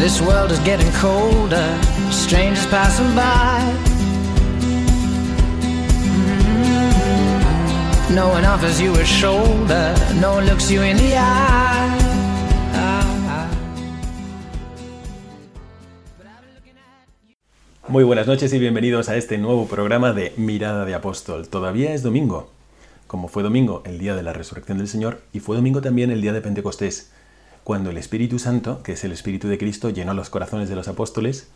This world is getting colder, strangers passing by. Mm-hmm. No one offers you a shoulder, no one looks you in the eye. Muy buenas noches y bienvenidos a este nuevo programa de Mirada de Apóstol. Todavía es domingo, como fue domingo el día de la resurrección del Señor y fue domingo también el día de Pentecostés, cuando el Espíritu Santo, que es el Espíritu de Cristo, llenó los corazones de los apóstoles,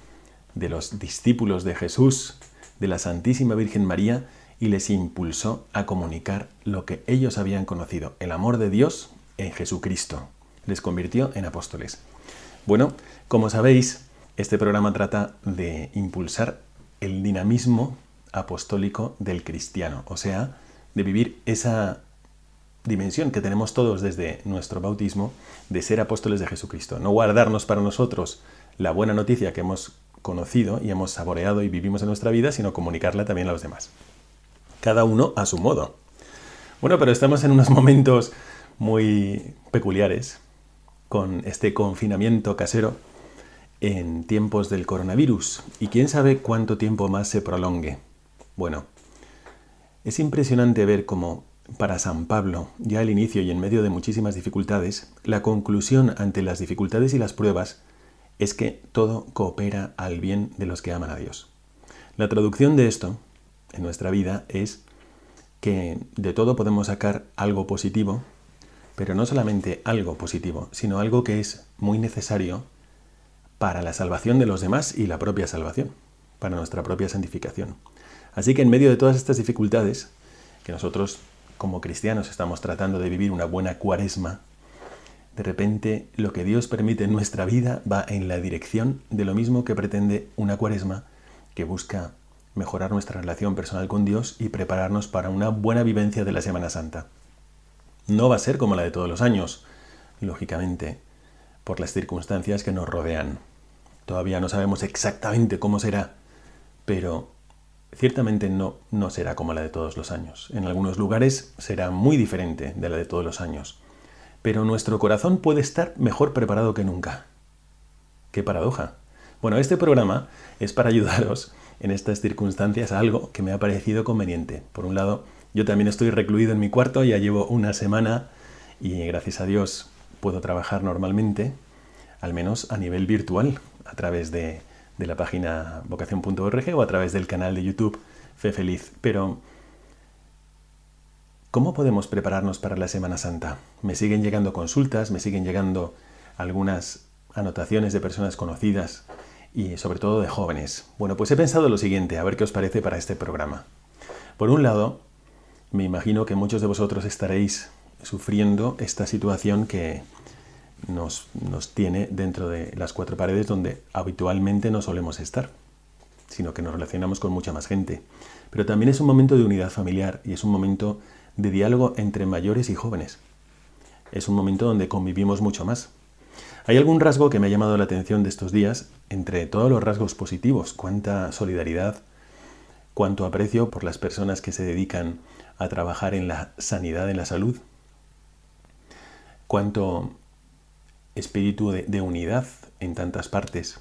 de los discípulos de Jesús, de la Santísima Virgen María y les impulsó a comunicar lo que ellos habían conocido, el amor de Dios en Jesucristo. Les convirtió en apóstoles. Bueno, como sabéis, este programa trata de impulsar el dinamismo apostólico del cristiano, o sea, de vivir esa dimensión que tenemos todos desde nuestro bautismo de ser apóstoles de Jesucristo. No guardarnos para nosotros la buena noticia que hemos conocido y hemos saboreado y vivimos en nuestra vida, sino comunicarla también a los demás. Cada uno a su modo. Bueno, pero estamos en unos momentos muy peculiares con este confinamiento casero en tiempos del coronavirus y quién sabe cuánto tiempo más se prolongue. Bueno, es impresionante ver cómo para San Pablo, ya al inicio y en medio de muchísimas dificultades, la conclusión ante las dificultades y las pruebas es que todo coopera al bien de los que aman a Dios. La traducción de esto en nuestra vida es que de todo podemos sacar algo positivo, pero no solamente algo positivo, sino algo que es muy necesario para la salvación de los demás y la propia salvación, para nuestra propia santificación. Así que en medio de todas estas dificultades, que nosotros como cristianos estamos tratando de vivir una buena cuaresma, de repente lo que Dios permite en nuestra vida va en la dirección de lo mismo que pretende una cuaresma que busca mejorar nuestra relación personal con Dios y prepararnos para una buena vivencia de la Semana Santa. No va a ser como la de todos los años, lógicamente, por las circunstancias que nos rodean. Todavía no sabemos exactamente cómo será, pero ciertamente no, no será como la de todos los años. En algunos lugares será muy diferente de la de todos los años. Pero nuestro corazón puede estar mejor preparado que nunca. ¡Qué paradoja! Bueno, este programa es para ayudaros en estas circunstancias a algo que me ha parecido conveniente. Por un lado, yo también estoy recluido en mi cuarto, ya llevo una semana y gracias a Dios puedo trabajar normalmente, al menos a nivel virtual, a través de, de la página vocación.org o a través del canal de YouTube Fe Feliz. Pero, ¿cómo podemos prepararnos para la Semana Santa? Me siguen llegando consultas, me siguen llegando algunas anotaciones de personas conocidas y sobre todo de jóvenes. Bueno, pues he pensado lo siguiente, a ver qué os parece para este programa. Por un lado, me imagino que muchos de vosotros estaréis sufriendo esta situación que nos, nos, tiene dentro de las cuatro paredes donde habitualmente no solemos estar, sino que nos relacionamos con mucha más gente. Pero también es un momento de unidad familiar y es un momento de diálogo entre mayores y jóvenes. Es un momento donde convivimos mucho más. Hay algún rasgo que me ha llamado la atención de estos días, entre todos los rasgos positivos, cuánta solidaridad, cuánto aprecio por las personas que se dedican a trabajar en la sanidad, en la salud, cuánto espíritu de, unidad en tantas partes.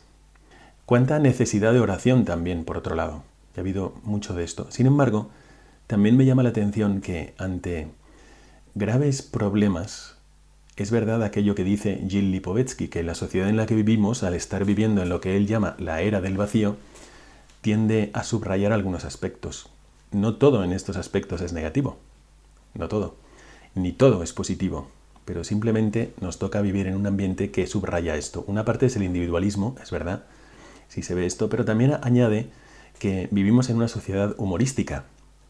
Cuánta necesidad de oración también, por otro lado. Ha habido mucho de esto. Sin embargo, también me llama la atención que ante graves problemas, es verdad aquello que dice Gil Lipovetsky, que la sociedad en la que vivimos, al estar viviendo en lo que él llama la era del vacío, tiende a subrayar algunos aspectos. No todo en estos aspectos es negativo, no todo, ni todo es positivo, pero simplemente nos toca vivir en un ambiente que subraya esto. Una parte es el individualismo, es verdad, si se ve esto, pero también añade que vivimos en una sociedad humorística.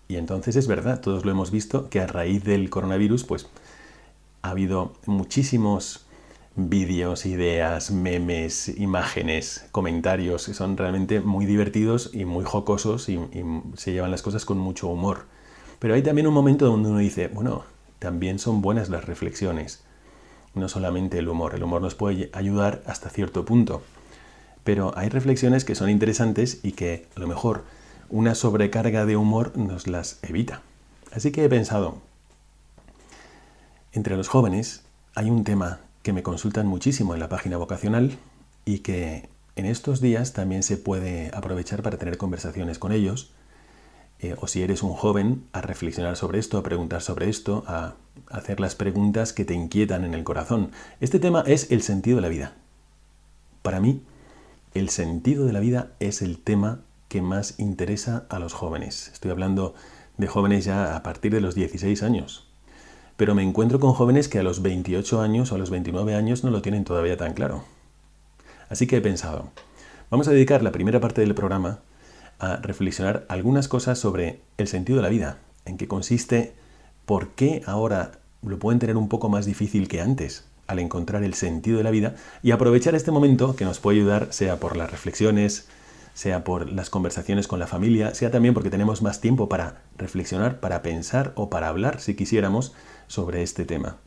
Y entonces es verdad, todos lo hemos visto, que a raíz del coronavirus, pues ha habido muchísimos vídeos, ideas, memes, imágenes, comentarios que son realmente muy divertidos y muy jocosos y, y, se llevan las cosas con mucho humor. Pero hay también un momento donde uno dice, bueno, también son buenas las reflexiones, no solamente el humor. El humor nos puede ayudar hasta cierto punto, pero hay reflexiones que son interesantes y que a lo mejor una sobrecarga de humor nos las evita. Así que he pensado, entre los jóvenes hay un tema que me consultan muchísimo en la página vocacional y que en estos días también se puede aprovechar para tener conversaciones con ellos, eh, o si eres un joven, a reflexionar sobre esto, a preguntar sobre esto, a hacer las preguntas que te inquietan en el corazón. Este tema es el sentido de la vida. Para mí, el sentido de la vida es el tema que más interesa a los jóvenes. Estoy hablando de jóvenes ya a partir de los 16 años. Pero me encuentro con jóvenes que a los 28 años o a los 29 años no lo tienen todavía tan claro. Así que he pensado, vamos a dedicar la primera parte del programa a reflexionar algunas cosas sobre el sentido de la vida, en qué consiste, por qué ahora lo pueden tener un poco más difícil que antes, al encontrar el sentido de la vida y aprovechar este momento que nos puede ayudar, sea por las reflexiones, sea por las conversaciones con la familia, sea también porque tenemos más tiempo para reflexionar, para pensar o para hablar, si quisiéramos, sobre este tema.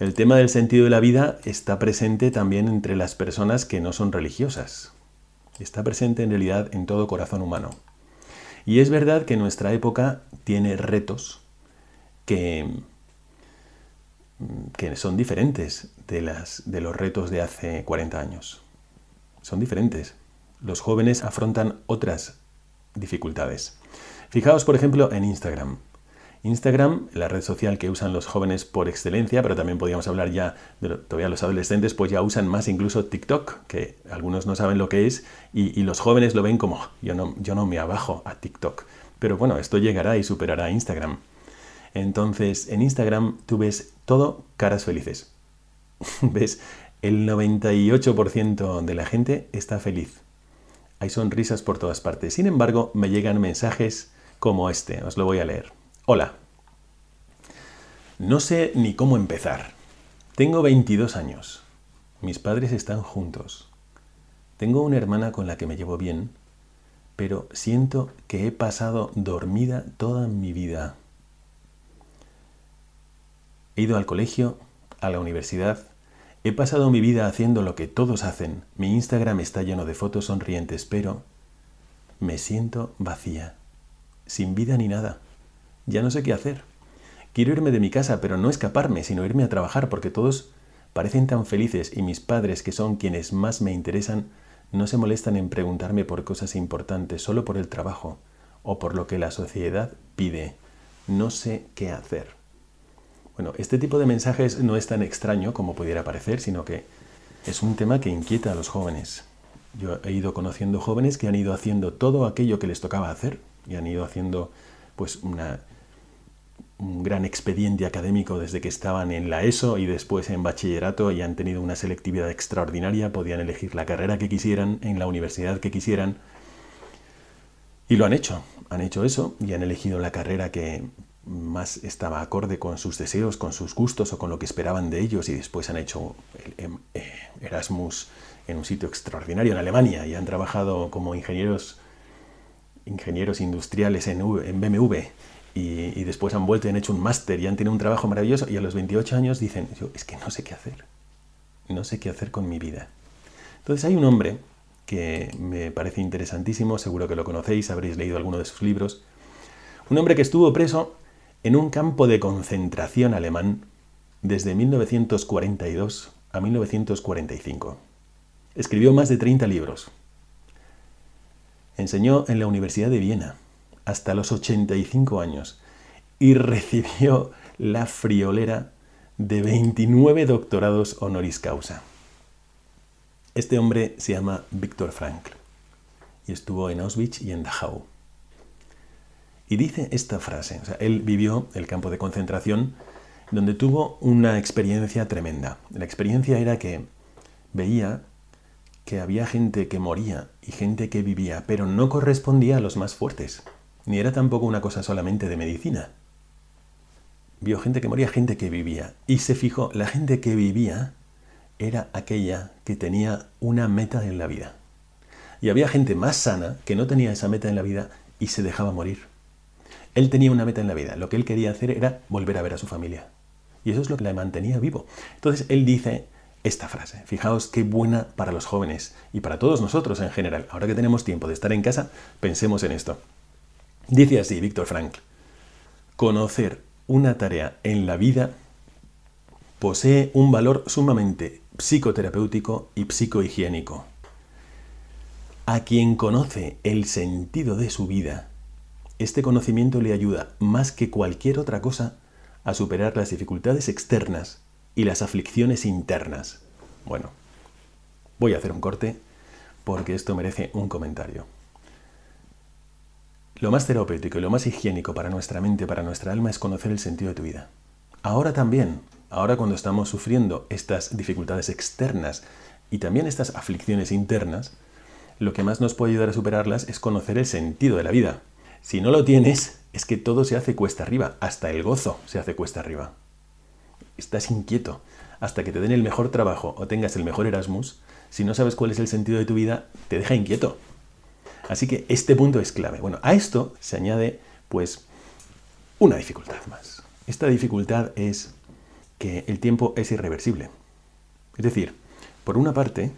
El tema del sentido de la vida está presente también entre las personas que no son religiosas. Está presente en realidad en todo corazón humano. Y es verdad que nuestra época tiene retos que que son diferentes de, las, de los retos de hace 40 años. Son diferentes. Los jóvenes afrontan otras dificultades. Fijaos, por ejemplo, en Instagram. Instagram, la red social que usan los jóvenes por excelencia, pero también podríamos hablar ya de todavía los adolescentes, pues ya usan más incluso TikTok, que algunos no saben lo que es, y, los jóvenes lo ven como yo no, yo no me abajo a TikTok. Pero bueno, esto llegará y superará a Instagram. Entonces, en Instagram tú ves todo caras felices. ves, el 98% de la gente está feliz. Hay sonrisas por todas partes. Sin embargo, me llegan mensajes como este. Os lo voy a leer. Hola. No sé ni cómo empezar. Tengo 22 años. Mis padres están juntos. Tengo una hermana con la que me llevo bien, pero siento que he pasado dormida toda mi vida. He ido al colegio, a la universidad, he pasado mi vida haciendo lo que todos hacen. Mi Instagram está lleno de fotos sonrientes, pero me siento vacía, sin vida ni nada. Ya no sé qué hacer. Quiero irme de mi casa, pero no escaparme, sino irme a trabajar porque todos parecen tan felices y mis padres, que son quienes más me interesan, no se molestan en preguntarme por cosas importantes, solo por el trabajo o por lo que la sociedad pide. No sé qué hacer. Bueno, este tipo de mensajes no es tan extraño como pudiera parecer, sino que es un tema que inquieta a los jóvenes. Yo he ido conociendo jóvenes que han ido haciendo todo aquello que les tocaba hacer y han ido haciendo pues una, un gran expediente académico desde que estaban en la ESO y después en bachillerato y han tenido una selectividad extraordinaria, podían elegir la carrera que quisieran en la universidad que quisieran. Y lo han hecho, han hecho eso y han elegido la carrera que más estaba acorde con sus deseos, con sus gustos o con lo que esperaban de ellos. Y después han hecho el em, eh, Erasmus en un sitio extraordinario en Alemania y han trabajado como ingenieros, ingenieros industriales en, en BMW y, después han vuelto y han hecho un máster y han tenido un trabajo maravilloso y a los 28 años dicen, yo es que no sé qué hacer, no sé qué hacer con mi vida. Entonces hay un hombre que me parece interesantísimo, seguro que lo conocéis, habréis leído alguno de sus libros, un hombre que estuvo preso en un campo de concentración alemán desde 1942 a 1945. Escribió más de 30 libros. Enseñó en la Universidad de Viena hasta los 85 años y recibió la friolera de 29 doctorados honoris causa. Este hombre se llama Viktor Frankl y estuvo en Auschwitz y en Dachau. Y dice esta frase, él vivió el campo de concentración donde tuvo una experiencia tremenda. La experiencia era que veía que había gente que moría y gente que vivía, pero no correspondía a los más fuertes, ni era tampoco una cosa solamente de medicina. Vio gente que moría, gente que vivía, y se fijó, la gente que vivía era aquella que tenía una meta en la vida. Y había gente más sana que no tenía esa meta en la vida y se dejaba morir. Él tenía una meta en la vida, lo que él quería hacer era volver a ver a su familia. Y eso es lo que le mantenía vivo. Entonces él dice esta frase. Fijaos qué buena para los jóvenes y para todos nosotros en general. Ahora que tenemos tiempo de estar en casa, pensemos en esto. Dice así Víctor Frankl. Conocer una tarea en la vida posee un valor sumamente psicoterapéutico y psicohigiénico. A quien conoce el sentido de su vida, este conocimiento le ayuda más que cualquier otra cosa a superar las dificultades externas y las aflicciones internas. Bueno, voy a hacer un corte porque esto merece un comentario. Lo más terapéutico y lo más higiénico para nuestra mente, para nuestra alma, es conocer el sentido de tu vida. Ahora también, ahora cuando estamos sufriendo estas dificultades externas y también estas aflicciones internas, lo que más nos puede ayudar a superarlas es conocer el sentido de la vida. Si no lo tienes, es que todo se hace cuesta arriba, hasta el gozo se hace cuesta arriba. Estás inquieto. Hasta que te den el mejor trabajo o tengas el mejor Erasmus, si no sabes cuál es el sentido de tu vida, te deja inquieto. Así que este punto es clave. Bueno, a esto se añade pues una dificultad más. Esta dificultad es que el tiempo es irreversible. Es decir, por una parte,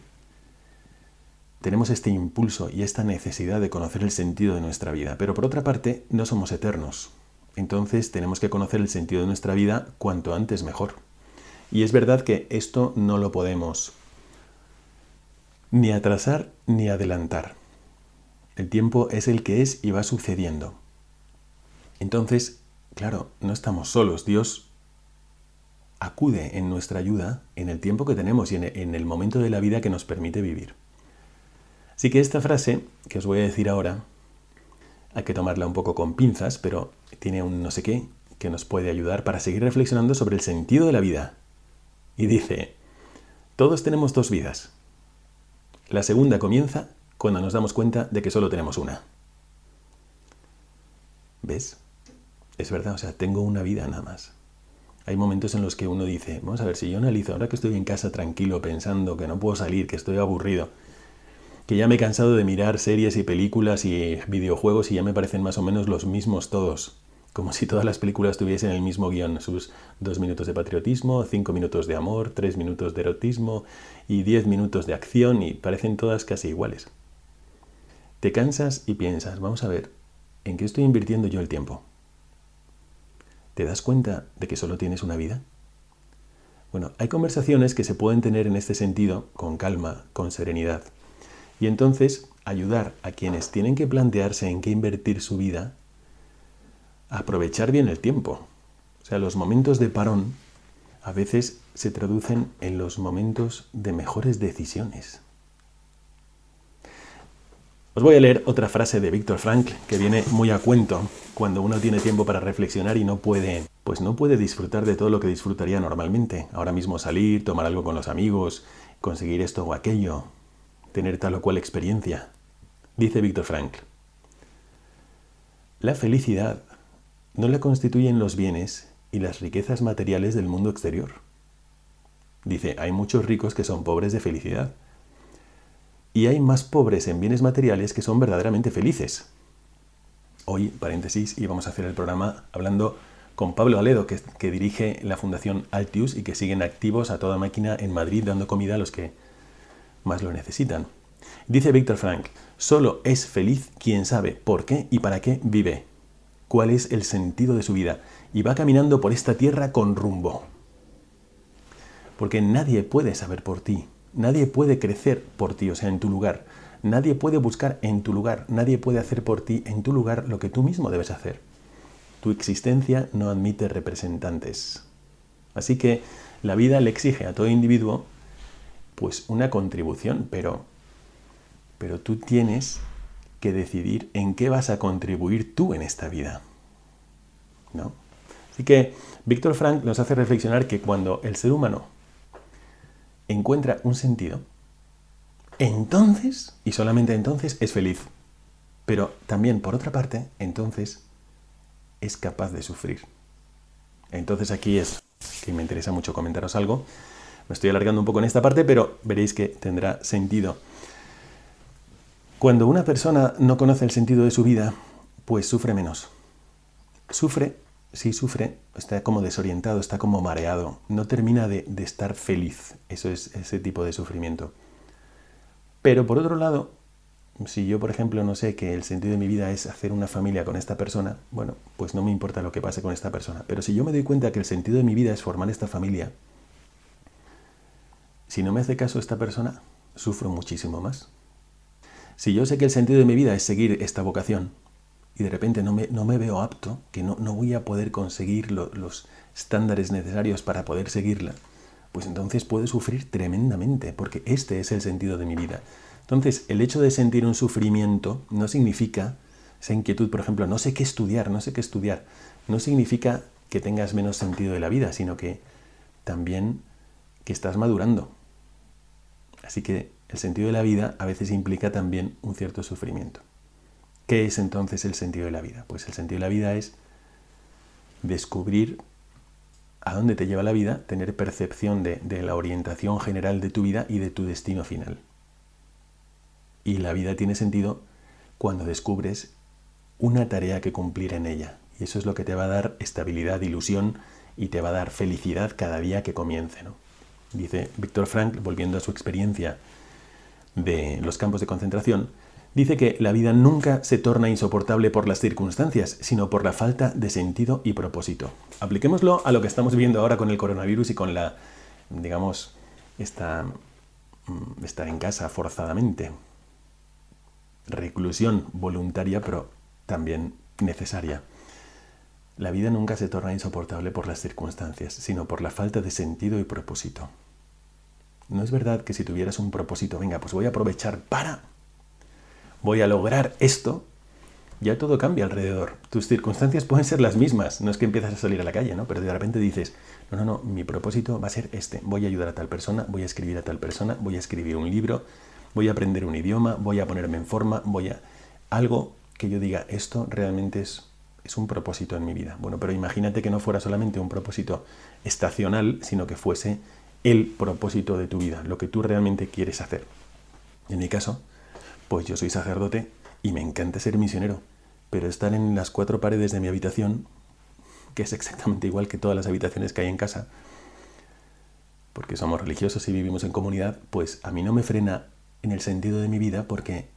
tenemos este impulso y esta necesidad de conocer el sentido de nuestra vida, pero por otra parte, no somos eternos. Entonces tenemos que conocer el sentido de nuestra vida cuanto antes mejor. Y es verdad que esto no lo podemos ni atrasar ni adelantar. El tiempo es el que es y va sucediendo. Entonces, claro, no estamos solos. Dios acude en nuestra ayuda en el tiempo que tenemos y en el momento de la vida que nos permite vivir. Así que esta frase que os voy a decir ahora, hay que tomarla un poco con pinzas, pero tiene un no sé qué que nos puede ayudar para seguir reflexionando sobre el sentido de la vida. Y dice, todos tenemos dos vidas. La segunda comienza cuando nos damos cuenta de que solo tenemos una. ¿Ves? Es verdad, o sea, tengo una vida nada más. Hay momentos en los que uno dice, vamos a ver, si yo analizo, ahora que estoy en casa tranquilo pensando que no puedo salir, que estoy aburrido, que ya me he cansado de mirar series y películas y videojuegos y ya me parecen más o menos los mismos todos, como si todas las películas tuviesen el mismo guion, sus dos minutos de patriotismo, cinco minutos de amor, tres minutos de erotismo y diez minutos de acción y parecen todas casi iguales. Te cansas y piensas, vamos a ver, ¿en qué estoy invirtiendo yo el tiempo? ¿Te das cuenta de que solo tienes una vida? Bueno, hay conversaciones que se pueden tener en este sentido con calma, con serenidad. Y entonces ayudar a quienes tienen que plantearse en qué invertir su vida a aprovechar bien el tiempo. O sea, los momentos de parón a veces se traducen en los momentos de mejores decisiones. Os voy a leer otra frase de Víctor Frankl que viene muy a cuento cuando uno tiene tiempo para reflexionar y no puede, pues no puede disfrutar de todo lo que disfrutaría normalmente. Ahora mismo salir, tomar algo con los amigos, conseguir esto o aquello, tener tal o cual experiencia. Dice Víctor Frankl, la felicidad no la constituyen los bienes y las riquezas materiales del mundo exterior. Dice, hay muchos ricos que son pobres de felicidad y hay más pobres en bienes materiales que son verdaderamente felices. Hoy, paréntesis, íbamos a hacer el programa hablando con Pablo Aledo, que, que, dirige la Fundación Altius y que siguen activos a toda máquina en Madrid dando comida a los que más lo necesitan. Dice Víctor Frank, solo es feliz quien sabe por qué y para qué vive, cuál es el sentido de su vida y va caminando por esta tierra con rumbo. Porque nadie puede saber por ti, Nadie puede crecer por ti, o sea, en tu lugar. Nadie puede buscar en tu lugar. Nadie puede hacer por ti en tu lugar lo que tú mismo debes hacer. Tu existencia no admite representantes. Así que la vida le exige a todo individuo pues una contribución, pero, pero tú tienes que decidir en qué vas a contribuir tú en esta vida. ¿No? Así que Víctor Frank nos hace reflexionar que cuando el ser humano encuentra un sentido, entonces, y solamente entonces, es feliz. Pero también, por otra parte, entonces es capaz de sufrir. Entonces aquí es que me interesa mucho comentaros algo. Me estoy alargando un poco en esta parte, pero veréis que tendrá sentido. Cuando una persona no conoce el sentido de su vida, pues sufre menos. Sufre, sí sufre, está como desorientado, está como mareado, no termina de, de estar feliz. Eso es ese tipo de sufrimiento. Pero por otro lado, si yo, por ejemplo, no sé que el sentido de mi vida es hacer una familia con esta persona, bueno, pues no me importa lo que pase con esta persona. Pero si yo me doy cuenta que el sentido de mi vida es formar esta familia, si no me hace caso esta persona, sufro muchísimo más. Si yo sé que el sentido de mi vida es seguir esta vocación y de repente no me, no me veo apto, que no, no, voy a poder conseguir los estándares necesarios para poder seguirla, pues entonces puedo sufrir tremendamente, porque este es el sentido de mi vida. Entonces, el hecho de sentir un sufrimiento no significa, esa inquietud, por ejemplo, no sé qué estudiar, no sé qué estudiar, no significa que tengas menos sentido de la vida, sino que también que estás madurando. Así que el sentido de la vida a veces implica también un cierto sufrimiento. ¿Qué es entonces el sentido de la vida? Pues el sentido de la vida es descubrir a dónde te lleva la vida, tener percepción de, la orientación general de tu vida y de tu destino final. Y la vida tiene sentido cuando descubres una tarea que cumplir en ella. Y eso es lo que te va a dar estabilidad, ilusión y te va a dar felicidad cada día que comience. ¿no? Dice Víctor Frank, volviendo a su experiencia de los campos de concentración, dice que la vida nunca se torna insoportable por las circunstancias, sino por la falta de sentido y propósito. Apliquémoslo a lo que estamos viendo ahora con el coronavirus y con la, digamos, esta, mm, estar en casa forzadamente reclusión voluntaria, pero también necesaria. La vida nunca se torna insoportable por las circunstancias, sino por la falta de sentido y propósito. No es verdad que si tuvieras un propósito, venga, pues voy a aprovechar para, voy a lograr esto, ya todo cambia alrededor. Tus circunstancias pueden ser las mismas, no es que empiezas a salir a la calle, ¿no? Pero de repente dices, no, no, no, mi propósito va a ser este, voy a ayudar a tal persona, voy a escribir a tal persona, voy a escribir un libro, voy a aprender un idioma, voy a ponerme en forma, voy a... Algo que yo diga, esto realmente es, es un propósito en mi vida. Bueno, pero imagínate que no fuera solamente un propósito estacional, sino que fuese el propósito de tu vida, lo que tú realmente quieres hacer. En mi caso, pues yo soy sacerdote y me encanta ser misionero, pero estar en las cuatro paredes de mi habitación, que es exactamente igual que todas las habitaciones que hay en casa, porque somos religiosos y vivimos en comunidad, pues a mí no me frena en el sentido de mi vida porque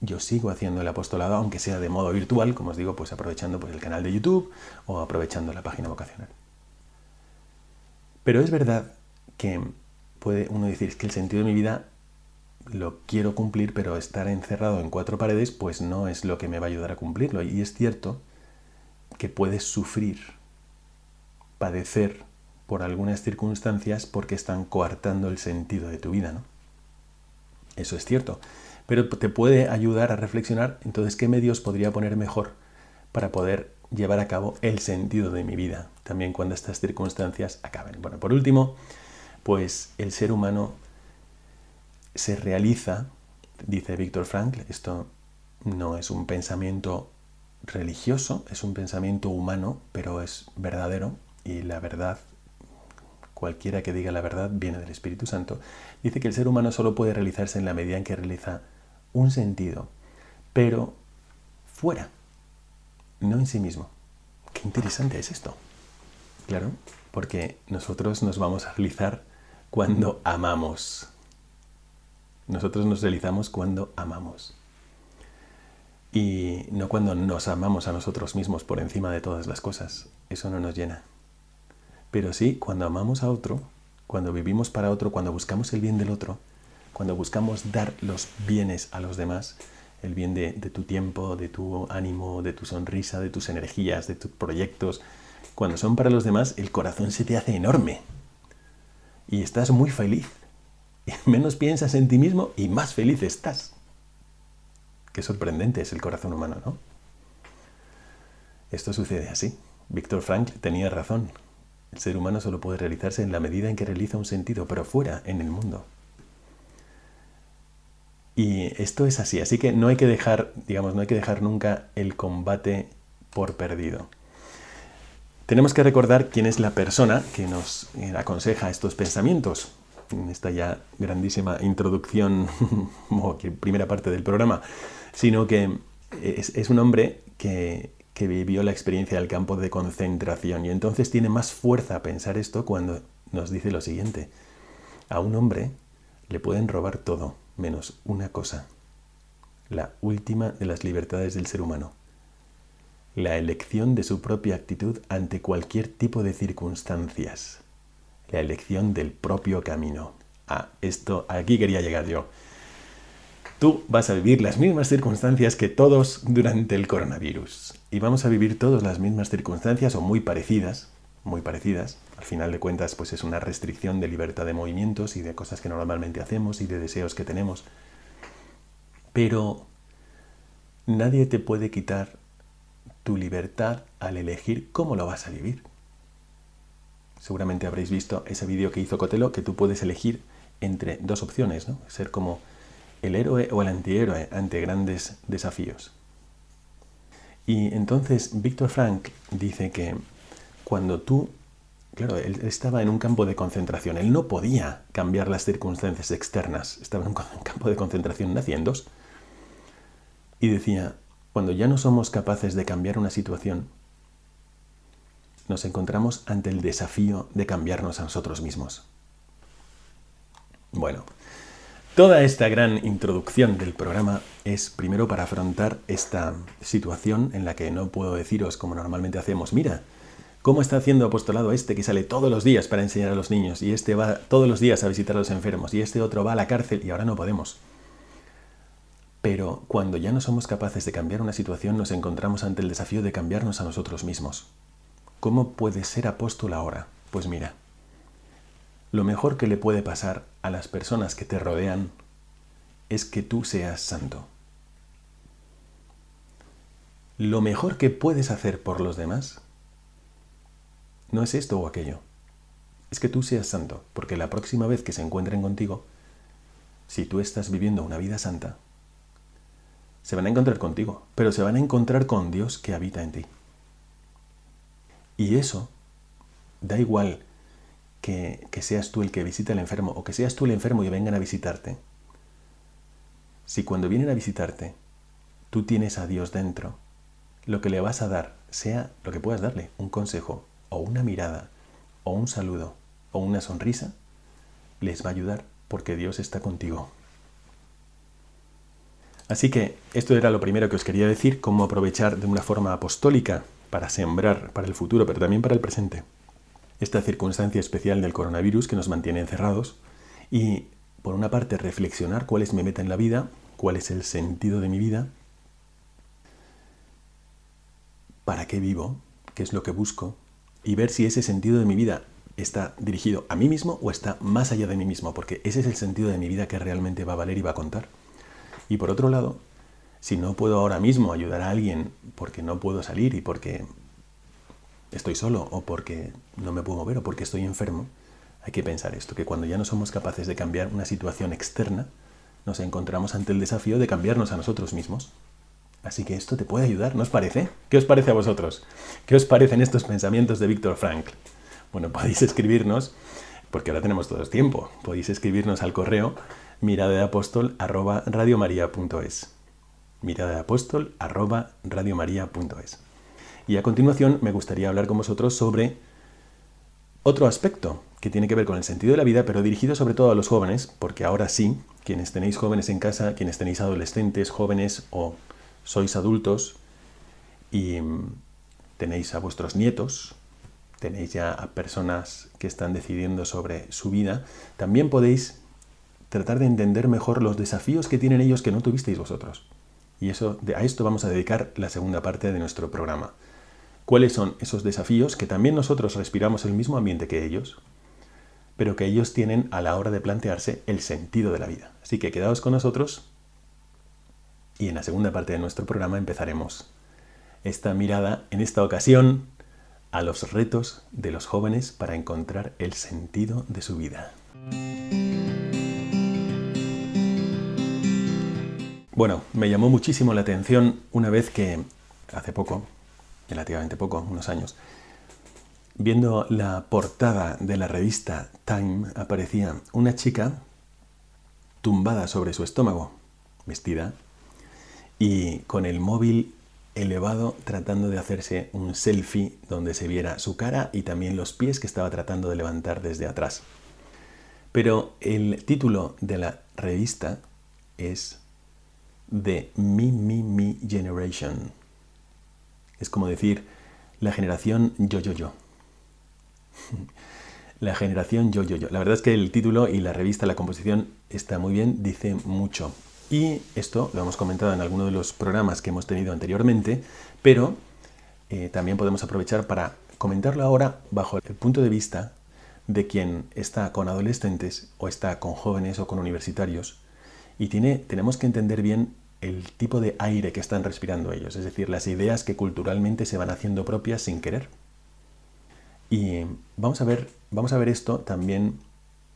yo sigo haciendo el apostolado, aunque sea de modo virtual, como os digo, pues aprovechando pues, el canal de YouTube o aprovechando la página vocacional. Pero es verdad que puede uno decir que el sentido de mi vida lo quiero cumplir, pero estar encerrado en cuatro paredes, pues no es lo que me va a ayudar a cumplirlo. Y es cierto que puedes sufrir, padecer por algunas circunstancias porque están coartando el sentido de tu vida, ¿no? Eso es cierto. Pero te puede ayudar a reflexionar entonces qué medios podría poner mejor para poder llevar a cabo el sentido de mi vida, también cuando estas circunstancias acaben. Bueno, por último, pues el ser humano se realiza, dice Víctor Frankl, esto no es un pensamiento religioso, es un pensamiento humano, pero es verdadero y la verdad cualquiera que diga la verdad viene del Espíritu Santo, dice que el ser humano solo puede realizarse en la medida en que realiza un sentido, pero fuera, no en sí mismo. Qué interesante es esto. Claro, porque nosotros nos vamos a realizar cuando amamos. Nosotros nos realizamos cuando amamos. Y no cuando nos amamos a nosotros mismos por encima de todas las cosas. Eso no nos llena. Pero sí, cuando amamos a otro, cuando vivimos para otro, cuando buscamos el bien del otro, cuando buscamos dar los bienes a los demás, el bien de, de tu tiempo, de tu ánimo, de tu sonrisa, de tus energías, de tus proyectos, cuando son para los demás, el corazón se te hace enorme. Y estás muy feliz. Menos piensas en ti mismo y más feliz estás. Qué sorprendente es el corazón humano, ¿no? Esto sucede así. Víctor Frank tenía razón. El ser humano solo puede realizarse en la medida en que realiza un sentido, pero fuera, en el mundo. Y esto es así, así que no hay que dejar, digamos, no hay que dejar nunca el combate por perdido. Tenemos que recordar quién es la persona que nos eh, aconseja estos pensamientos. En esta ya grandísima introducción, o primera parte del programa, sino que es, un hombre que, que vivió la experiencia del campo de concentración. Y entonces tiene más fuerza pensar esto cuando nos dice lo siguiente. A un hombre le pueden robar todo, menos una cosa, la última de las libertades del ser humano, la elección de su propia actitud ante cualquier tipo de circunstancias, la elección del propio camino. Ah, esto, aquí quería llegar yo. Tú vas a vivir las mismas circunstancias que todos durante el coronavirus. Y vamos a vivir todas las mismas circunstancias o muy parecidas, muy parecidas. Al final de cuentas, pues es una restricción de libertad de movimientos y de cosas que normalmente hacemos y de deseos que tenemos. Pero nadie te puede quitar tu libertad al elegir cómo lo vas a vivir. Seguramente habréis visto ese vídeo que hizo Cotelo que tú puedes elegir entre dos opciones, ¿no? Ser como el héroe o el antihéroe ante grandes desafíos. Y entonces Víctor Frank dice que cuando tú, claro, él estaba en un campo de concentración, él no podía cambiar las circunstancias externas, estaba en un campo de concentración naciendo, y decía, cuando ya no somos capaces de cambiar una situación, nos encontramos ante el desafío de cambiarnos a nosotros mismos. Bueno, toda esta gran introducción del programa es primero para afrontar esta situación en la que no puedo deciros como normalmente hacemos, mira, ¿cómo está haciendo apostolado este que sale todos los días para enseñar a los niños y este va todos los días a visitar a los enfermos y este otro va a la cárcel y ahora no podemos? Pero cuando ya no somos capaces de cambiar una situación, nos encontramos ante el desafío de cambiarnos a nosotros mismos. ¿Cómo puedes ser apóstol ahora? Pues mira, lo mejor que le puede pasar a las personas que te rodean es que tú seas santo. Lo mejor que puedes hacer por los demás no es esto o aquello. Es que tú seas santo, porque la próxima vez que se encuentren contigo, si tú estás viviendo una vida santa, se van a encontrar contigo, pero se van a encontrar con Dios que habita en ti. Y eso da igual que, que, seas tú el que visita al enfermo o que seas tú el enfermo y vengan a visitarte. Si cuando vienen a visitarte tú tienes a Dios dentro, lo que le vas a dar, sea lo que puedas darle, un consejo o una mirada o un saludo o una sonrisa, les va a ayudar porque Dios está contigo. Así que esto era lo primero que os quería decir, cómo aprovechar de una forma apostólica para sembrar para el futuro, pero también para el presente, esta circunstancia especial del coronavirus que nos mantiene encerrados y, por una parte, reflexionar cuál es mi meta en la vida, cuál es el sentido de mi vida, para qué vivo, qué es lo que busco, y ver si ese sentido de mi vida está dirigido a mí mismo o está más allá de mí mismo, porque ese es el sentido de mi vida que realmente va a valer y va a contar. Y por otro lado, si no puedo ahora mismo ayudar a alguien porque no puedo salir y porque estoy solo o porque no me puedo mover o porque estoy enfermo, hay que pensar esto, que cuando ya no somos capaces de cambiar una situación externa, nos encontramos ante el desafío de cambiarnos a nosotros mismos. Así que esto te puede ayudar, ¿no os parece? ¿Qué os parece a vosotros? ¿Qué os parecen estos pensamientos de Víctor Frank? Bueno, podéis escribirnos, porque ahora tenemos todo el tiempo, podéis escribirnos al correo mirada de apóstol arroba radiomaria.es. Mirada de apóstol arroba radiomaria.es. Y a continuación me gustaría hablar con vosotros sobre otro aspecto que tiene que ver con el sentido de la vida, pero dirigido sobre todo a los jóvenes, porque ahora sí, quienes tenéis jóvenes en casa, quienes tenéis adolescentes, jóvenes o sois adultos y mm, tenéis a vuestros nietos, tenéis ya a personas que están decidiendo sobre su vida, también podéis tratar de entender mejor los desafíos que tienen ellos que no tuvisteis vosotros. Y eso, a esto vamos a dedicar la segunda parte de nuestro programa. ¿Cuáles son esos desafíos que también nosotros respiramos el mismo ambiente que ellos, pero que ellos tienen a la hora de plantearse el sentido de la vida? Así que quedaos con nosotros y en la segunda parte de nuestro programa empezaremos esta mirada, en esta ocasión, a los retos de los jóvenes para encontrar el sentido de su vida. Bueno, me llamó muchísimo la atención una vez que, hace poco, relativamente poco, unos años, viendo la portada de la revista Time, aparecía una chica tumbada sobre su estómago, vestida, y con el móvil elevado tratando de hacerse un selfie donde se viera su cara y también los pies que estaba tratando de levantar desde atrás. Pero el título de la revista es de Me, Me, Me Generation. Es como decir la generación yo, yo, yo. la generación yo, yo, yo. La verdad es que el título y la revista, la composición está muy bien, dice mucho. Y esto lo hemos comentado en alguno de los programas que hemos tenido anteriormente, pero eh, también podemos aprovechar para comentarlo ahora bajo el punto de vista de quien está con adolescentes o está con jóvenes o con universitarios y tiene, tenemos que entender bien el tipo de aire que están respirando ellos, es decir, las ideas que culturalmente se van haciendo propias sin querer. Y vamos a ver, vamos a ver esto también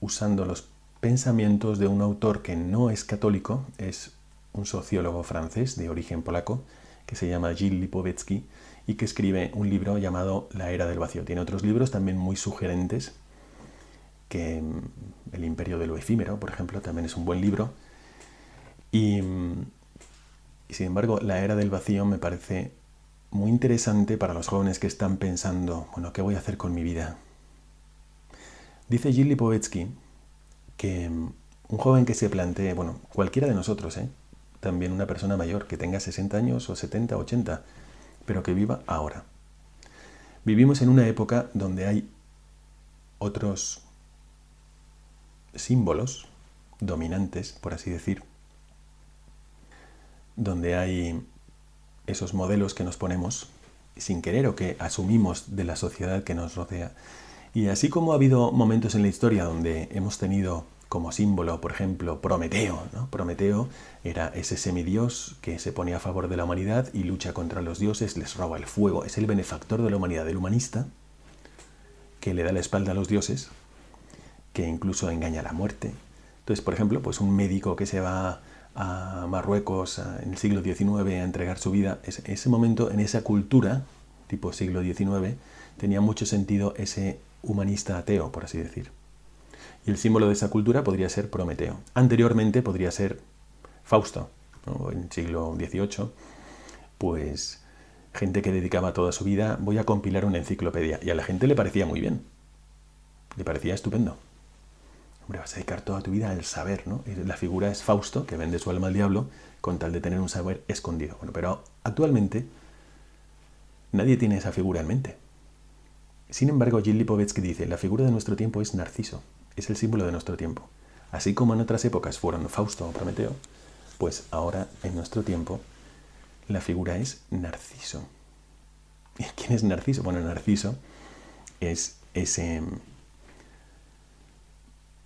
usando los pensamientos de un autor que no es católico, es un sociólogo francés de origen polaco, que se llama Gilles Lipovetsky y que escribe un libro llamado La Era del Vacío. Tiene otros libros también muy sugerentes, que mm, El Imperio de lo Efímero, por ejemplo, también es un buen libro. Y mm, y sin embargo, la era del vacío me parece muy interesante para los jóvenes que están pensando, bueno, ¿qué voy a hacer con mi vida? Dice Gilles Lipovetsky que mm, un joven que se plantee, bueno, cualquiera de nosotros, ¿eh? también una persona mayor que tenga 60 años o 70, 80, pero que viva ahora. Vivimos en una época donde hay otros símbolos dominantes, por así decir, donde hay esos modelos que nos ponemos sin querer o que asumimos de la sociedad que nos rodea. Y así como ha habido momentos en la historia donde hemos tenido como símbolo, por ejemplo, Prometeo. Prometeo era ese semidios que se pone a favor de la humanidad y lucha contra los dioses, les roba el fuego. Es el benefactor de la humanidad, el humanista, que le da la espalda a los dioses, que incluso engaña a la muerte. Entonces, por ejemplo, pues un médico que se va a Marruecos en el siglo XIX a entregar su vida, ese momento, en esa cultura, tipo siglo XIX, tenía mucho sentido ese humanista ateo, por así decir. Y el símbolo de esa cultura podría ser Prometeo. Anteriormente podría ser Fausto, en el siglo XVIII, pues gente que dedicaba toda su vida, voy a compilar una enciclopedia. Y a la gente le parecía muy bien, le parecía estupendo. Hombre, vas a dedicar toda tu vida al saber, ¿no? La figura es Fausto, que vende su alma al diablo con tal de tener un saber escondido. Bueno, pero actualmente nadie tiene esa figura en mente. Sin embargo, Gilles Lipovetsky dice, la figura de nuestro tiempo es Narciso, es el símbolo de nuestro tiempo. Así como en otras épocas fueron Fausto o Prometeo, pues ahora en nuestro tiempo la figura es Narciso. ¿Y quién es Narciso? Bueno, Narciso es ese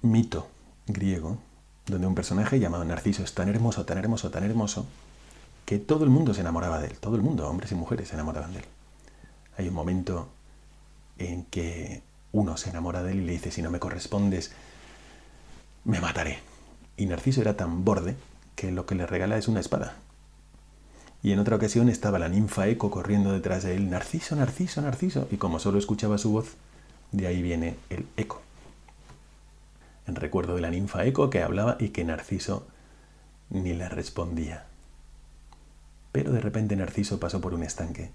mito griego donde un personaje llamado Narciso es tan hermoso, tan hermoso, tan hermoso, que todo el mundo se enamoraba de él, todo el mundo, hombres y mujeres, se enamoraban de él. Hay un momento en que uno se enamora de él y le dice, si no me correspondes, me mataré. Y Narciso era tan borde que lo que le regala es una espada. Y en otra ocasión estaba la ninfa Eco corriendo detrás de él, Narciso, Narciso, Narciso, y como solo escuchaba su voz, de ahí viene el eco en recuerdo de la ninfa Eco que hablaba y que Narciso ni le respondía. Pero de repente Narciso pasó por un estanque.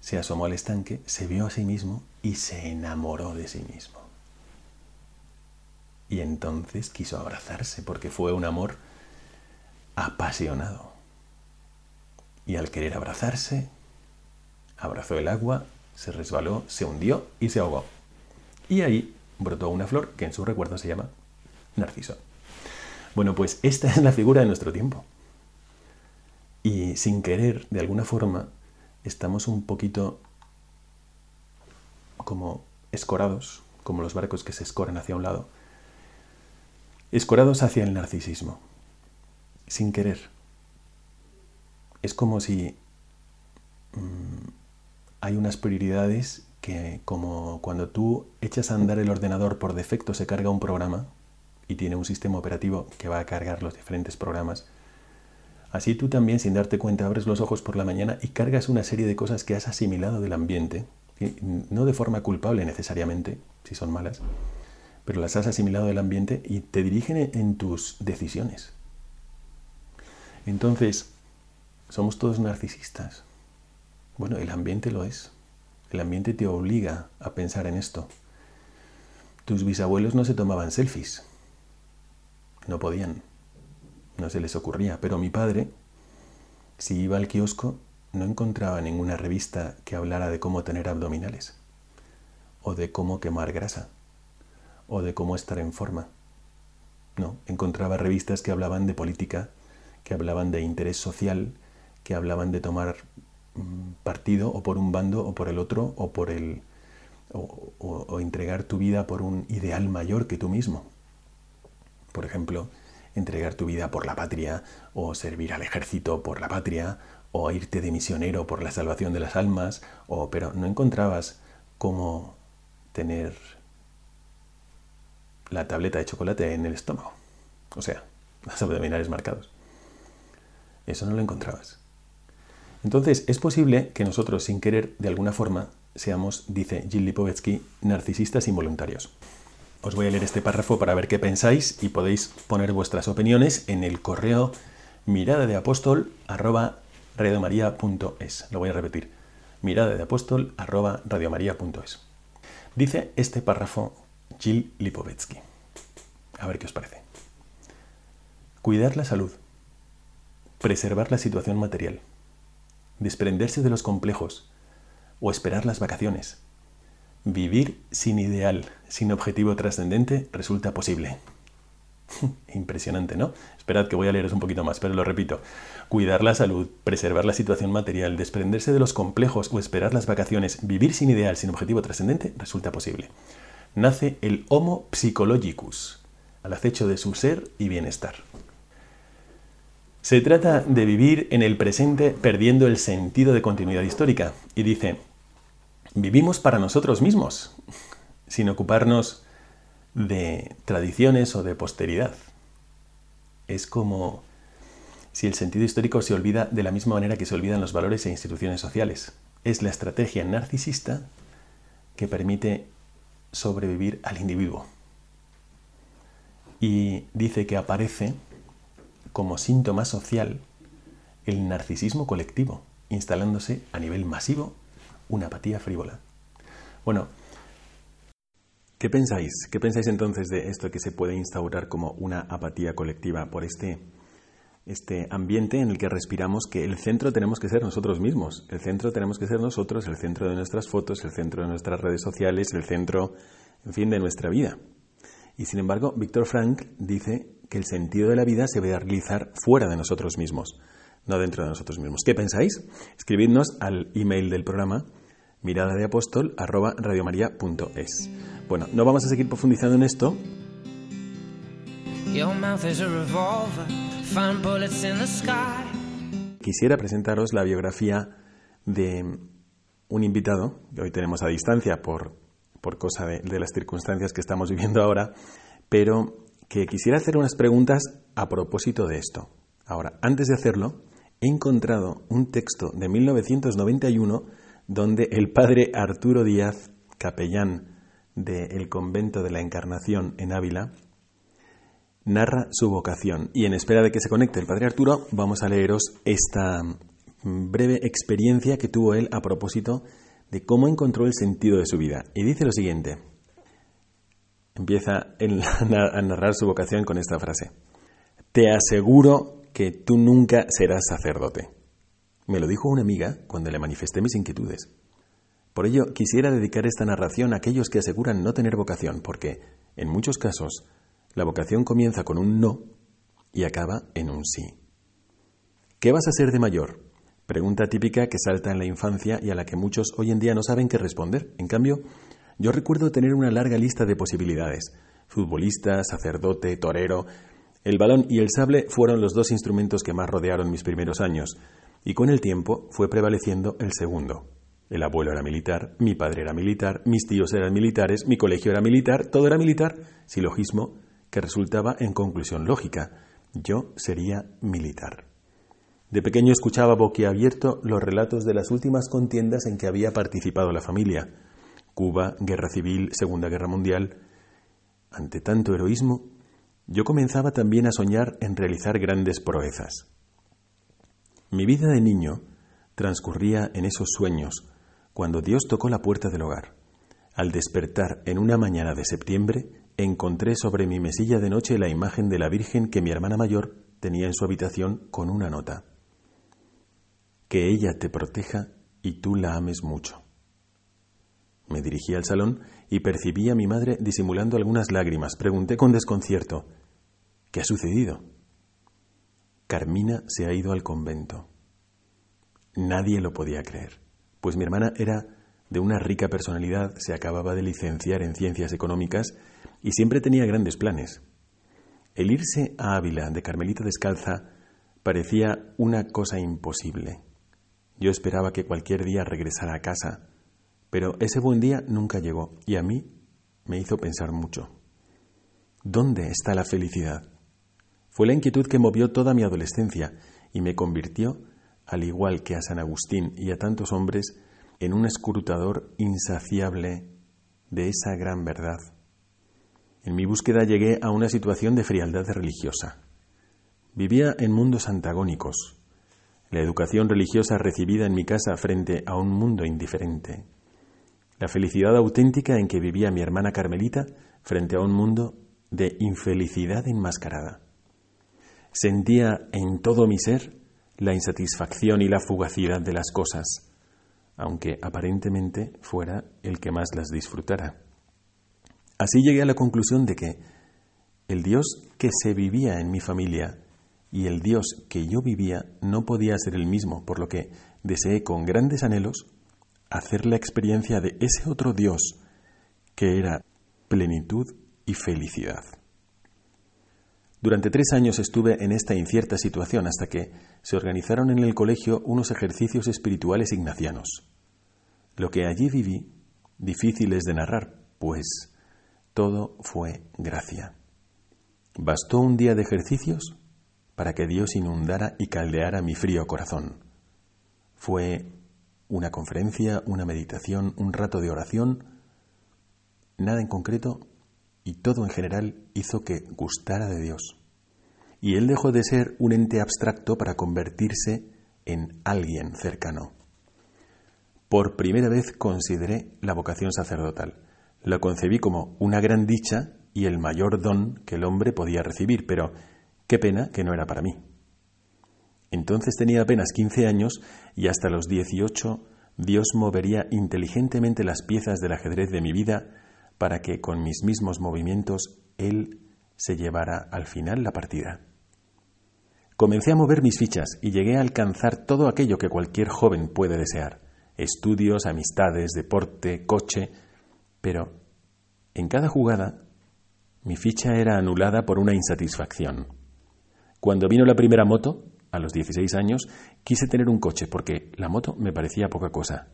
Se asomó al estanque, se vio a sí mismo y se enamoró de sí mismo. Y entonces quiso abrazarse porque fue un amor apasionado. Y al querer abrazarse, abrazó el agua, se resbaló, se hundió y se ahogó. Y ahí brotó una flor que en su recuerdo se llama Narciso. Bueno, pues esta es la figura de nuestro tiempo. Y sin querer, de alguna forma, estamos un poquito como escorados, como los barcos que se escoran hacia un lado, escorados hacia el narcisismo, sin querer. Es como si mm, hay unas prioridades que, como cuando tú echas a andar el ordenador por defecto, se carga un programa y tiene un sistema operativo que va a cargar los diferentes programas, Así tú también, sin darte cuenta, abres los ojos por la mañana y cargas una serie de cosas que has asimilado del ambiente, no de forma culpable necesariamente, si son malas, pero las has asimilado del ambiente y te dirigen en tus decisiones. Entonces, somos todos narcisistas. Bueno, el ambiente lo es. El ambiente te obliga a pensar en esto. Tus bisabuelos no se tomaban selfies. No podían no se les ocurría, pero mi padre, si iba al kiosco, no encontraba ninguna revista que hablara de cómo tener abdominales, o de cómo quemar grasa, o de cómo estar en forma. No, encontraba revistas que hablaban de política, que hablaban de interés social, que hablaban de tomar partido o por un bando o por el otro o por el o, entregar tu vida por un ideal mayor que tú mismo. Por ejemplo, entregar tu vida por la patria, o servir al ejército por la patria, o irte de misionero por la salvación de las almas, o pero no encontrabas cómo tener la tableta de chocolate en el estómago. O sea, las abdominales marcados. Eso no lo encontrabas. Entonces, es posible que nosotros, sin querer, de alguna forma, seamos, dice Jill Lipovetsky, narcisistas involuntarios. Os voy a leer este párrafo para ver qué pensáis y podéis poner vuestras opiniones en el correo mirada de apóstol arroba Lo voy a repetir. Mirada de apóstol arroba Dice este párrafo Jill Lipovetsky. A ver qué os parece. Cuidar la salud. Preservar la situación material. Desprenderse de los complejos. O esperar las vacaciones Vivir sin ideal, sin objetivo trascendente, resulta posible. Impresionante, ¿no? Esperad que voy a leeros un poquito más, pero lo repito. Cuidar la salud, preservar la situación material, desprenderse de los complejos o esperar las vacaciones, vivir sin ideal, sin objetivo trascendente, resulta posible. Nace el Homo Psychologicus, al acecho de su ser y bienestar. Se trata de vivir en el presente perdiendo el sentido de continuidad histórica. Y dice, vivimos para nosotros mismos, sin ocuparnos de tradiciones o de posteridad. Es como si el sentido histórico se olvida de la misma manera que se olvidan los valores e instituciones sociales. Es la estrategia narcisista que permite sobrevivir al individuo. Y dice que aparece como síntoma social el narcisismo colectivo, instalándose a nivel masivo una apatía frívola. Bueno, ¿qué pensáis? ¿Qué pensáis entonces de esto que se puede instaurar como una apatía colectiva por este, este ambiente en el que respiramos que el centro tenemos que ser nosotros mismos? El centro tenemos que ser nosotros, el centro de nuestras fotos, el centro de nuestras redes sociales, el centro, en fin, de nuestra vida. Y sin embargo, Víctor Frank dice que el sentido de la vida se debe realizar fuera de nosotros mismos no dentro de nosotros mismos. ¿Qué pensáis? Escribidnos al email del programa mirada de apóstol radiomaria.es. Bueno, no vamos a seguir profundizando en esto. Quisiera presentaros la biografía de un invitado que hoy tenemos a distancia por, por cosa de, de las circunstancias que estamos viviendo ahora, pero que quisiera hacer unas preguntas a propósito de esto. Ahora, antes de hacerlo, he encontrado un texto de 1991 donde el padre Arturo Díaz, capellán del convento de la Encarnación en Ávila, narra su vocación. Y en espera de que se conecte el padre Arturo, vamos a leeros esta breve experiencia que tuvo él a propósito de cómo encontró el sentido de su vida. Y dice lo siguiente. Empieza a narrar su vocación con esta frase. Te aseguro que tú nunca serás sacerdote. Me lo dijo una amiga cuando le manifesté mis inquietudes. Por ello, quisiera dedicar esta narración a aquellos que aseguran no tener vocación, porque, en muchos casos, la vocación comienza con un no y acaba en un sí. ¿Qué vas a ser de mayor? Pregunta típica que salta en la infancia y a la que muchos hoy en día no saben qué responder. En cambio, yo recuerdo tener una larga lista de posibilidades. Futbolista, sacerdote, torero. El balón y el sable fueron los dos instrumentos que más rodearon mis primeros años, y con el tiempo fue prevaleciendo el segundo. El abuelo era militar, mi padre era militar, mis tíos eran militares, mi colegio era militar, todo era militar, silogismo que resultaba en conclusión lógica. Yo sería militar. De pequeño escuchaba boquiabierto los relatos de las últimas contiendas en que había participado la familia. Cuba, Guerra Civil, Segunda Guerra Mundial. Ante tanto heroísmo, yo comenzaba también a soñar en realizar grandes proezas. Mi vida de niño transcurría en esos sueños, cuando Dios tocó la puerta del hogar. Al despertar en una mañana de septiembre, encontré sobre mi mesilla de noche la imagen de la Virgen que mi hermana mayor tenía en su habitación con una nota que ella te proteja y tú la ames mucho. Me dirigí al salón y percibí a mi madre disimulando algunas lágrimas. Pregunté con desconcierto, ¿qué ha sucedido? Carmina se ha ido al convento. Nadie lo podía creer, pues mi hermana era de una rica personalidad, se acababa de licenciar en ciencias económicas y siempre tenía grandes planes. El irse a Ávila de Carmelita Descalza parecía una cosa imposible. Yo esperaba que cualquier día regresara a casa, pero ese buen día nunca llegó y a mí me hizo pensar mucho. ¿Dónde está la felicidad? Fue la inquietud que movió toda mi adolescencia y me convirtió, al igual que a San Agustín y a tantos hombres, en un escrutador insaciable de esa gran verdad. En mi búsqueda llegué a una situación de frialdad religiosa. Vivía en mundos antagónicos, la educación religiosa recibida en mi casa frente a un mundo indiferente, la felicidad auténtica en que vivía mi hermana Carmelita frente a un mundo de infelicidad enmascarada. Sentía en todo mi ser la insatisfacción y la fugacidad de las cosas, aunque aparentemente fuera el que más las disfrutara. Así llegué a la conclusión de que el Dios que se vivía en mi familia y el Dios que yo vivía no podía ser el mismo, por lo que deseé con grandes anhelos hacer la experiencia de ese otro Dios que era plenitud y felicidad. Durante tres años estuve en esta incierta situación hasta que se organizaron en el colegio unos ejercicios espirituales ignacianos. Lo que allí viví, difícil es de narrar, pues todo fue gracia. Bastó un día de ejercicios para que Dios inundara y caldeara mi frío corazón. Fue una conferencia, una meditación, un rato de oración, nada en concreto y todo en general hizo que gustara de Dios. Y Él dejó de ser un ente abstracto para convertirse en alguien cercano. Por primera vez consideré la vocación sacerdotal. La concebí como una gran dicha y el mayor don que el hombre podía recibir, pero Qué pena que no era para mí. Entonces tenía apenas 15 años y hasta los 18 Dios movería inteligentemente las piezas del ajedrez de mi vida para que con mis mismos movimientos Él se llevara al final la partida. Comencé a mover mis fichas y llegué a alcanzar todo aquello que cualquier joven puede desear. Estudios, amistades, deporte, coche. Pero en cada jugada mi ficha era anulada por una insatisfacción. Cuando vino la primera moto, a los 16 años, quise tener un coche porque la moto me parecía poca cosa.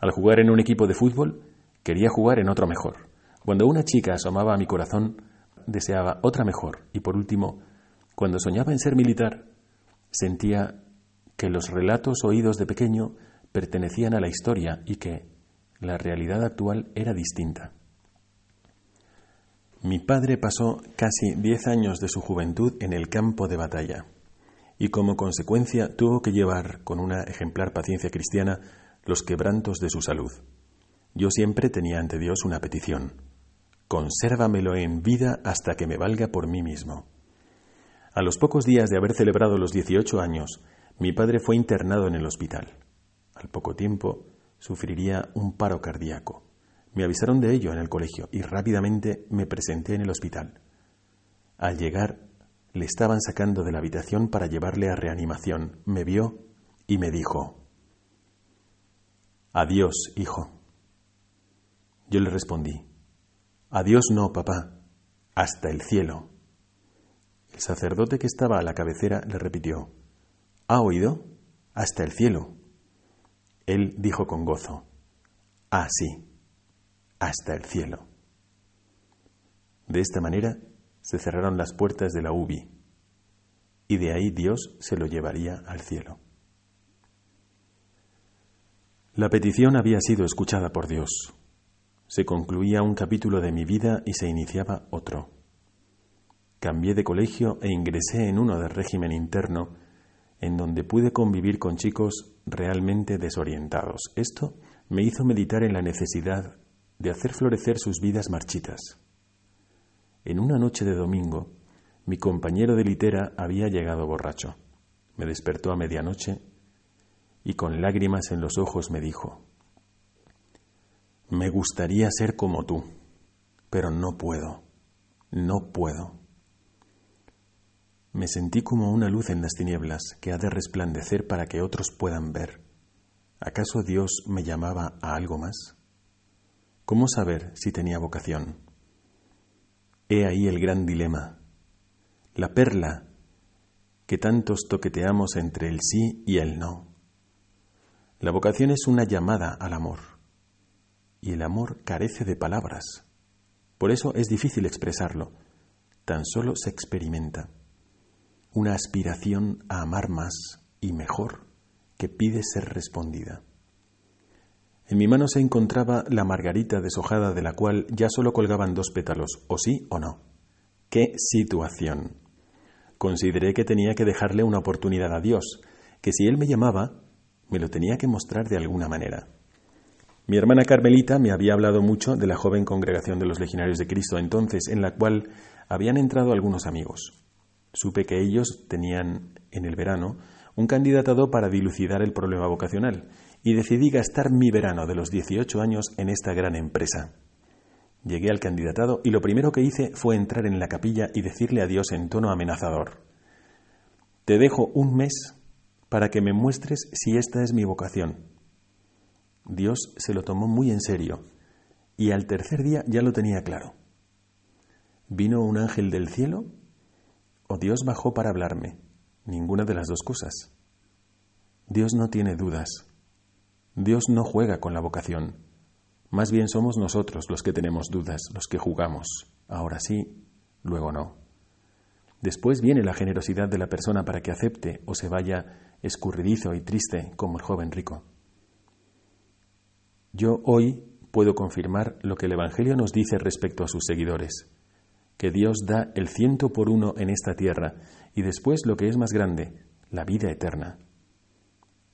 Al jugar en un equipo de fútbol, quería jugar en otro mejor. Cuando una chica asomaba a mi corazón, deseaba otra mejor. Y por último, cuando soñaba en ser militar, sentía que los relatos oídos de pequeño pertenecían a la historia y que la realidad actual era distinta. Mi padre pasó casi diez años de su juventud en el campo de batalla y como consecuencia tuvo que llevar con una ejemplar paciencia cristiana los quebrantos de su salud. Yo siempre tenía ante Dios una petición. Consérvamelo en vida hasta que me valga por mí mismo. A los pocos días de haber celebrado los 18 años, mi padre fue internado en el hospital. Al poco tiempo sufriría un paro cardíaco. Me avisaron de ello en el colegio y rápidamente me presenté en el hospital. Al llegar Le estaban sacando de la habitación para llevarle a reanimación. Me vio y me dijo, Adiós, hijo. Yo le respondí, Adiós no, papá, hasta el cielo. El sacerdote que estaba a la cabecera le repitió, ¿Ha oído? Hasta el cielo. Él dijo con gozo, Ah, sí, hasta el cielo. De esta manera se cerraron las puertas de la UBI y de ahí Dios se lo llevaría al cielo. La petición había sido escuchada por Dios. Se concluía un capítulo de mi vida y se iniciaba otro. Cambié de colegio e ingresé en uno de régimen interno, en donde pude convivir con chicos realmente desorientados. Esto me hizo meditar en la necesidad de hacer florecer sus vidas marchitas. En una noche de domingo, mi compañero de litera había llegado borracho. Me despertó a medianoche y con lágrimas en los ojos me dijo, me gustaría ser como tú, pero no puedo, no puedo. Me sentí como una luz en las tinieblas que ha de resplandecer para que otros puedan ver. ¿Acaso Dios me llamaba a algo más? ¿Cómo saber si tenía vocación? He ahí el gran dilema, la perla que tantos toqueteamos entre el sí y el no. La vocación es una llamada al amor y el amor carece de palabras. Por eso es difícil expresarlo, tan solo se experimenta. Una aspiración a amar más y mejor que pide ser respondida. En mi mano se encontraba la margarita deshojada de la cual ya solo colgaban dos pétalos, o sí o no. ¡Qué situación! Consideré que tenía que dejarle una oportunidad a Dios, que si Él me llamaba, me lo tenía que mostrar de alguna manera. Mi hermana Carmelita me había hablado mucho de la joven congregación de los legionarios de Cristo entonces, en la cual habían entrado algunos amigos. Supe que ellos tenían, en el verano, un candidatado para dilucidar el problema vocacional, y decidí gastar mi verano de los 18 años en esta gran empresa. Llegué al candidatado y lo primero que hice fue entrar en la capilla y decirle a Dios en tono amenazador, Te dejo un mes para que me muestres si esta es mi vocación Dios se lo tomó muy en serio y al tercer día ya lo tenía claro. ¿Vino un ángel del cielo o Dios bajó para hablarme? Ninguna de las dos cosas. Dios no tiene dudas. Dios no juega con la vocación. Más bien somos nosotros los que tenemos dudas, los que jugamos. Ahora sí, luego no. Después viene la generosidad de la persona para que acepte o se vaya escurridizo y triste como el joven rico. Yo hoy puedo confirmar lo que el Evangelio nos dice respecto a sus seguidores, que Dios da el ciento por uno en esta tierra y después lo que es más grande, la vida eterna.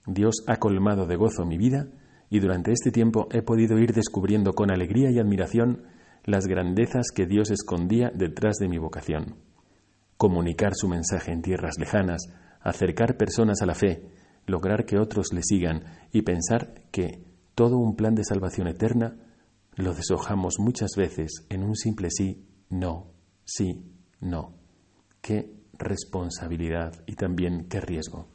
Dios ha colmado de gozo mi vida y durante este tiempo he podido ir descubriendo con alegría y admiración las grandezas que Dios escondía detrás de mi vocación. Comunicar su mensaje en tierras lejanas, acercar personas a la fe, lograr que otros le sigan y pensar que todo un plan de salvación eterna lo deshojamos muchas veces en un simple sí, no, sí, no. Qué responsabilidad y también qué riesgo.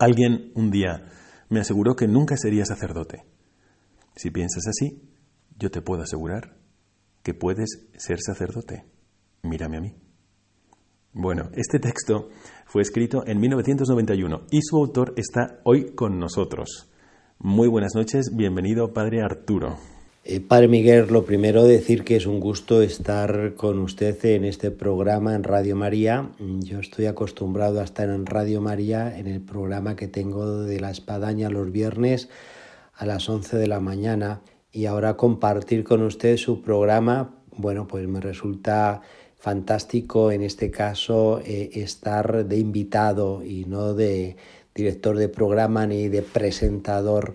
Alguien un día me aseguró que nunca sería sacerdote. Si piensas así, yo te puedo asegurar que puedes ser sacerdote. Mírame a mí. Bueno, este texto fue escrito en 1991 y su autor está hoy con nosotros. Muy buenas noches, bienvenido Padre Arturo. Eh, padre Miguel, lo primero decir que es un gusto estar con usted en este programa en Radio María. Yo estoy acostumbrado a estar en Radio María en el programa que tengo de la espadaña los viernes a las 11 de la mañana y ahora compartir con usted su programa, bueno, pues me resulta fantástico en este caso eh, estar de invitado y no de director de programa ni de presentador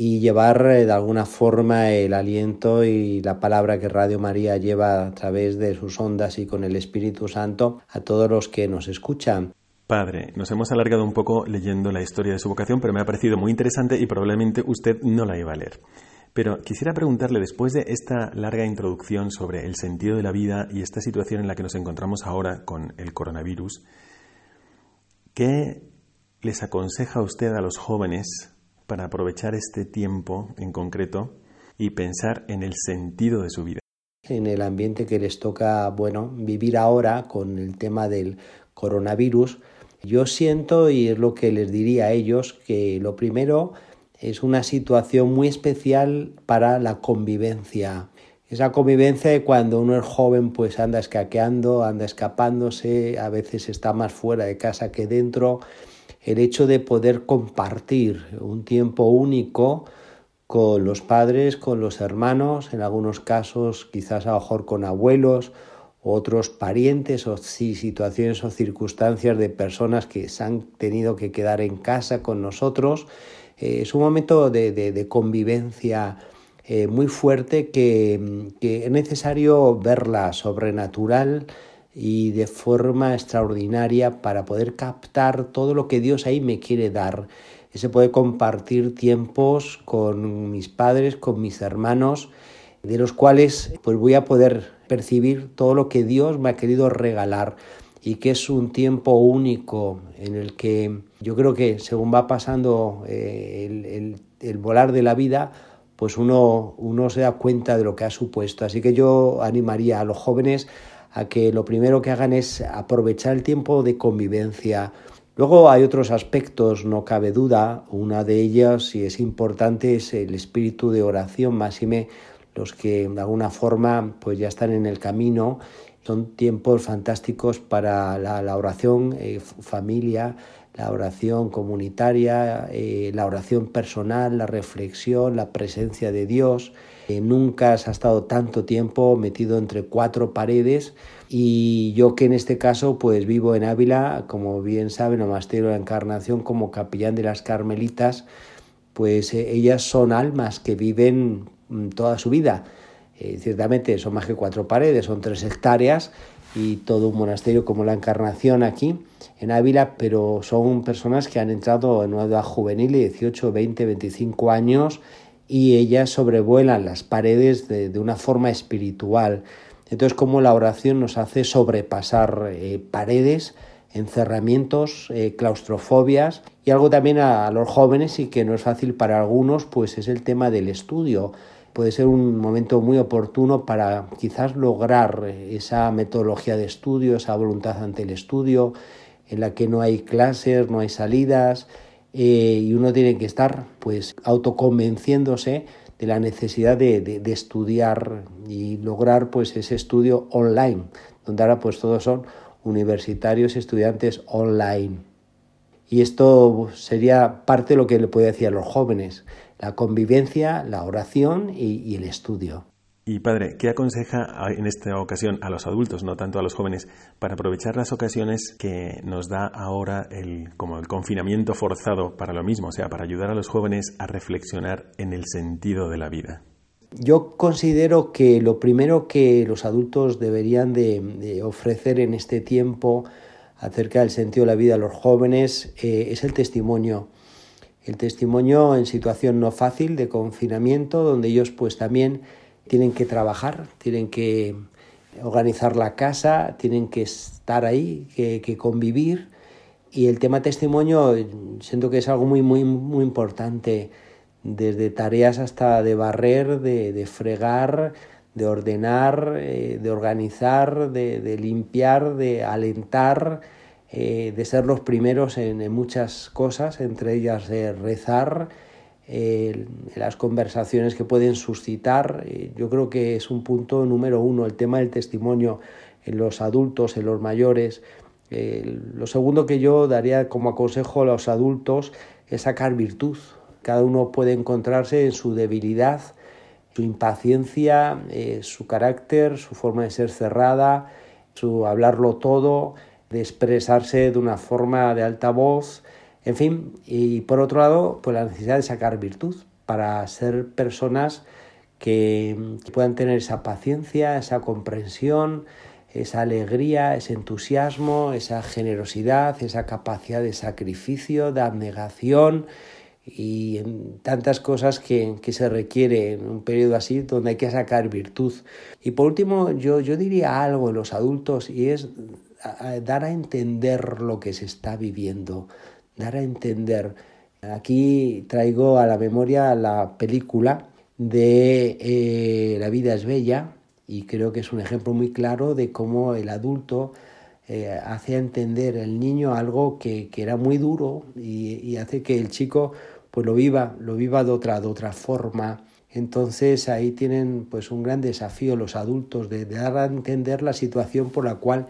y llevar eh, de alguna forma el aliento y la palabra que Radio María lleva a través de sus ondas y con el Espíritu Santo a todos los que nos escuchan. Padre, nos hemos alargado un poco leyendo la historia de su vocación, pero me ha parecido muy interesante y probablemente usted no la iba a leer. Pero quisiera preguntarle, después de esta larga introducción sobre el sentido de la vida y esta situación en la que nos encontramos ahora con el coronavirus, ¿qué les aconseja usted a los jóvenes para aprovechar este tiempo en concreto y pensar en el sentido de su vida? En el ambiente que les toca, bueno, vivir ahora con el tema del coronavirus, yo siento, y es lo que les diría a ellos, que lo primero es una situación muy especial para la convivencia. Esa convivencia de cuando uno es joven pues anda escaqueando, anda escapándose, a veces está más fuera de casa que dentro. El hecho de poder compartir un tiempo único con los padres, con los hermanos, en algunos casos quizás a lo mejor con abuelos, otros parientes o situaciones o circunstancias de personas que se han tenido que quedar en casa con nosotros eh, es un momento de, convivencia eh, muy fuerte que, es necesario verla sobrenatural y de forma extraordinaria para poder captar todo lo que Dios ahí me quiere dar. Se puede compartir tiempos con mis padres, con mis hermanos, de los cuales pues voy a poder percibir todo lo que Dios me ha querido regalar y que es un tiempo único en el que yo creo que según va pasando eh, el, volar de la vida, pues uno, uno se da cuenta de lo que ha supuesto. Así que yo animaría a los jóvenes a que lo primero que hagan es aprovechar el tiempo de convivencia. Luego hay otros aspectos, no cabe duda. Una de ellas, y es importante, es el espíritu de oración, máxime los que de alguna forma pues ya están en el camino son tiempos fantásticos para la, oración eh, familia, la oración comunitaria, eh, la oración personal, la reflexión, la presencia de Dios. Eh, nunca has estado tanto tiempo metido entre cuatro paredes y yo que en este caso pues vivo en Ávila, como bien saben, Monasterio de la Encarnación como capellán de las Carmelitas, pues ellas son almas que viven mm, toda su vida. Eh, ciertamente son más que cuatro paredes, son tres hectáreas y todo un monasterio como la Encarnación aquí en Ávila, pero son personas que han entrado en una edad juvenil de 18, 20, 25 años y ellas sobrevuelan las paredes de, una forma espiritual. Entonces, como la oración nos hace sobrepasar eh, paredes, encerramientos, eh, claustrofobias y algo también a, a, los jóvenes y que no es fácil para algunos, pues es el tema del estudio puede ser un momento muy oportuno para quizás lograr esa metodología de estudio, esa voluntad ante el estudio, en la que no hay clases, no hay salidas, eh, y uno tiene que estar pues autoconvenciéndose de la necesidad de, estudiar y lograr pues ese estudio online, donde ahora pues todos son universitarios y estudiantes online. Y esto sería parte de lo que le puede decir a los jóvenes, la convivencia, la oración y, el estudio. Y padre, ¿qué aconseja en esta ocasión a los adultos, no tanto a los jóvenes, para aprovechar las ocasiones que nos da ahora el, como el confinamiento forzado para lo mismo, o sea, para ayudar a los jóvenes a reflexionar en el sentido de la vida? Yo considero que lo primero que los adultos deberían de, ofrecer en este tiempo acerca del sentido de la vida a los jóvenes eh, es el testimonio el testimonio en situación no fácil de confinamiento, donde ellos pues también tienen que trabajar, tienen que organizar la casa, tienen que estar ahí, que, convivir. Y el tema testimonio siento que es algo muy, muy, muy importante, desde tareas hasta de barrer, de, fregar, de ordenar, eh, de organizar, de limpiar, de alentar, eh, de ser los primeros en, muchas cosas, entre ellas de rezar, las conversaciones que pueden suscitar. Eh, yo creo que es un punto número uno, el tema del testimonio en los adultos, en los mayores. lo segundo que yo daría como consejo a los adultos es sacar virtud. Cada uno puede encontrarse en su debilidad, su impaciencia, eh, su carácter, su forma de ser cerrada, su hablarlo todo, de expresarse de una forma de alta voz, en fin, y por otro lado, pues la necesidad de sacar virtud para ser personas que, puedan tener esa paciencia, esa comprensión, esa alegría, ese entusiasmo, esa generosidad, esa capacidad de sacrificio, de abnegación y tantas cosas que, que, se requiere en un periodo así donde hay que sacar virtud. Y por último, yo, yo diría algo en los adultos y es dar a entender lo que se está viviendo, dar a entender. Aquí traigo a la memoria la película de eh, La vida es bella y creo que es un ejemplo muy claro de cómo el adulto eh, hace entender al niño algo que, que era muy duro y, hace que el chico pues lo viva, lo viva de otra, de otra forma. Entonces ahí tienen pues un gran desafío los adultos de, de dar a entender la situación por la cual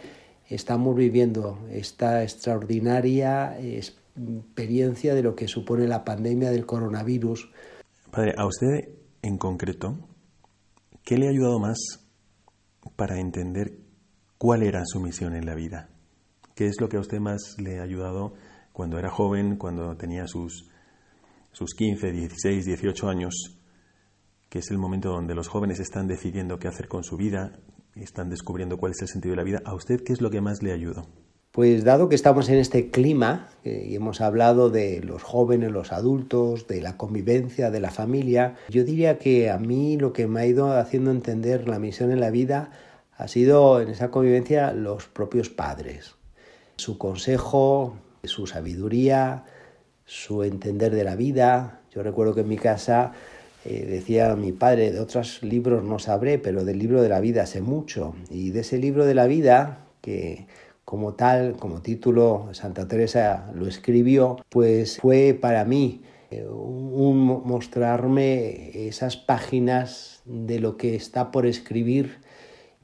estamos viviendo esta extraordinaria experiencia de lo que supone la pandemia del coronavirus. Padre, a usted en concreto, ¿qué le ha ayudado más para entender cuál era su misión en la vida? ¿Qué es lo que a usted más le ha ayudado cuando era joven, cuando tenía sus, sus 15, 16, 18 años, que es el momento donde los jóvenes están decidiendo qué hacer con su vida, están descubriendo cuál es el sentido de la vida. ¿A usted qué es lo que más le ayudó? Pues dado que estamos en este clima eh, y hemos hablado de los jóvenes, los adultos, de la convivencia, de la familia, yo diría que a mí lo que me ha ido haciendo entender la misión en la vida ha sido en esa convivencia los propios padres. Su consejo, su sabiduría, su entender de la vida. Yo recuerdo que en mi casa eh, decía mi padre, de otros libros no sabré, pero del libro de la vida sé mucho. Y de ese libro de la vida, que como tal, como título, Santa Teresa lo escribió, pues fue para mí eh, un mostrarme esas páginas de lo que está por escribir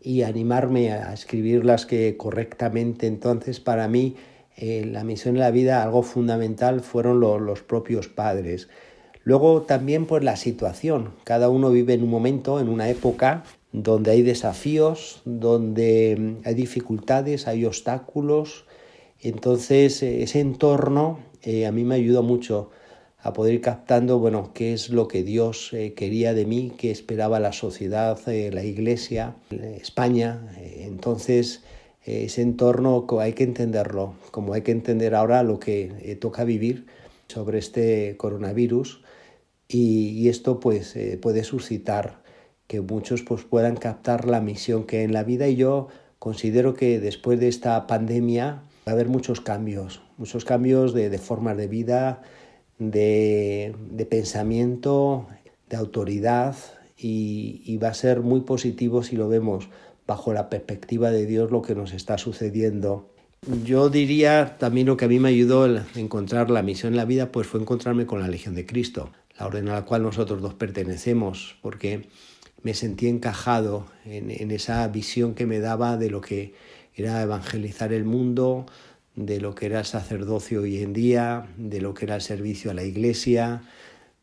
y animarme a escribirlas que correctamente. Entonces, para mí, eh, la misión de la vida, algo fundamental, fueron los propios padres. Luego también pues la situación. Cada uno vive en un momento, en una época donde hay desafíos, donde mm, hay dificultades, hay obstáculos. Entonces eh, ese entorno eh, a mí me ayudó mucho a poder ir captando, bueno, qué es lo que Dios eh, quería de mí, qué esperaba la sociedad, la iglesia, España. entonces ese entorno hay que entenderlo, como hay que entender ahora lo que toca vivir sobre este coronavirus y, esto pues eh, puede suscitar que muchos pues puedan captar la misión que hay en la vida y yo considero que después de esta pandemia va a haber muchos cambios, muchos cambios de, formas de vida, de, pensamiento, de autoridad y, y, va a ser muy positivo si lo vemos bajo la perspectiva de Dios lo que nos está sucediendo. Yo diría también lo que a mí me ayudó a encontrar la misión en la vida pues fue encontrarme con la Legión de Cristo la orden a la cual nosotros dos pertenecemos, porque me sentí encajado en, esa visión que me daba de lo que era evangelizar el mundo, de lo que era el sacerdocio hoy en día, de lo que era el servicio a la iglesia.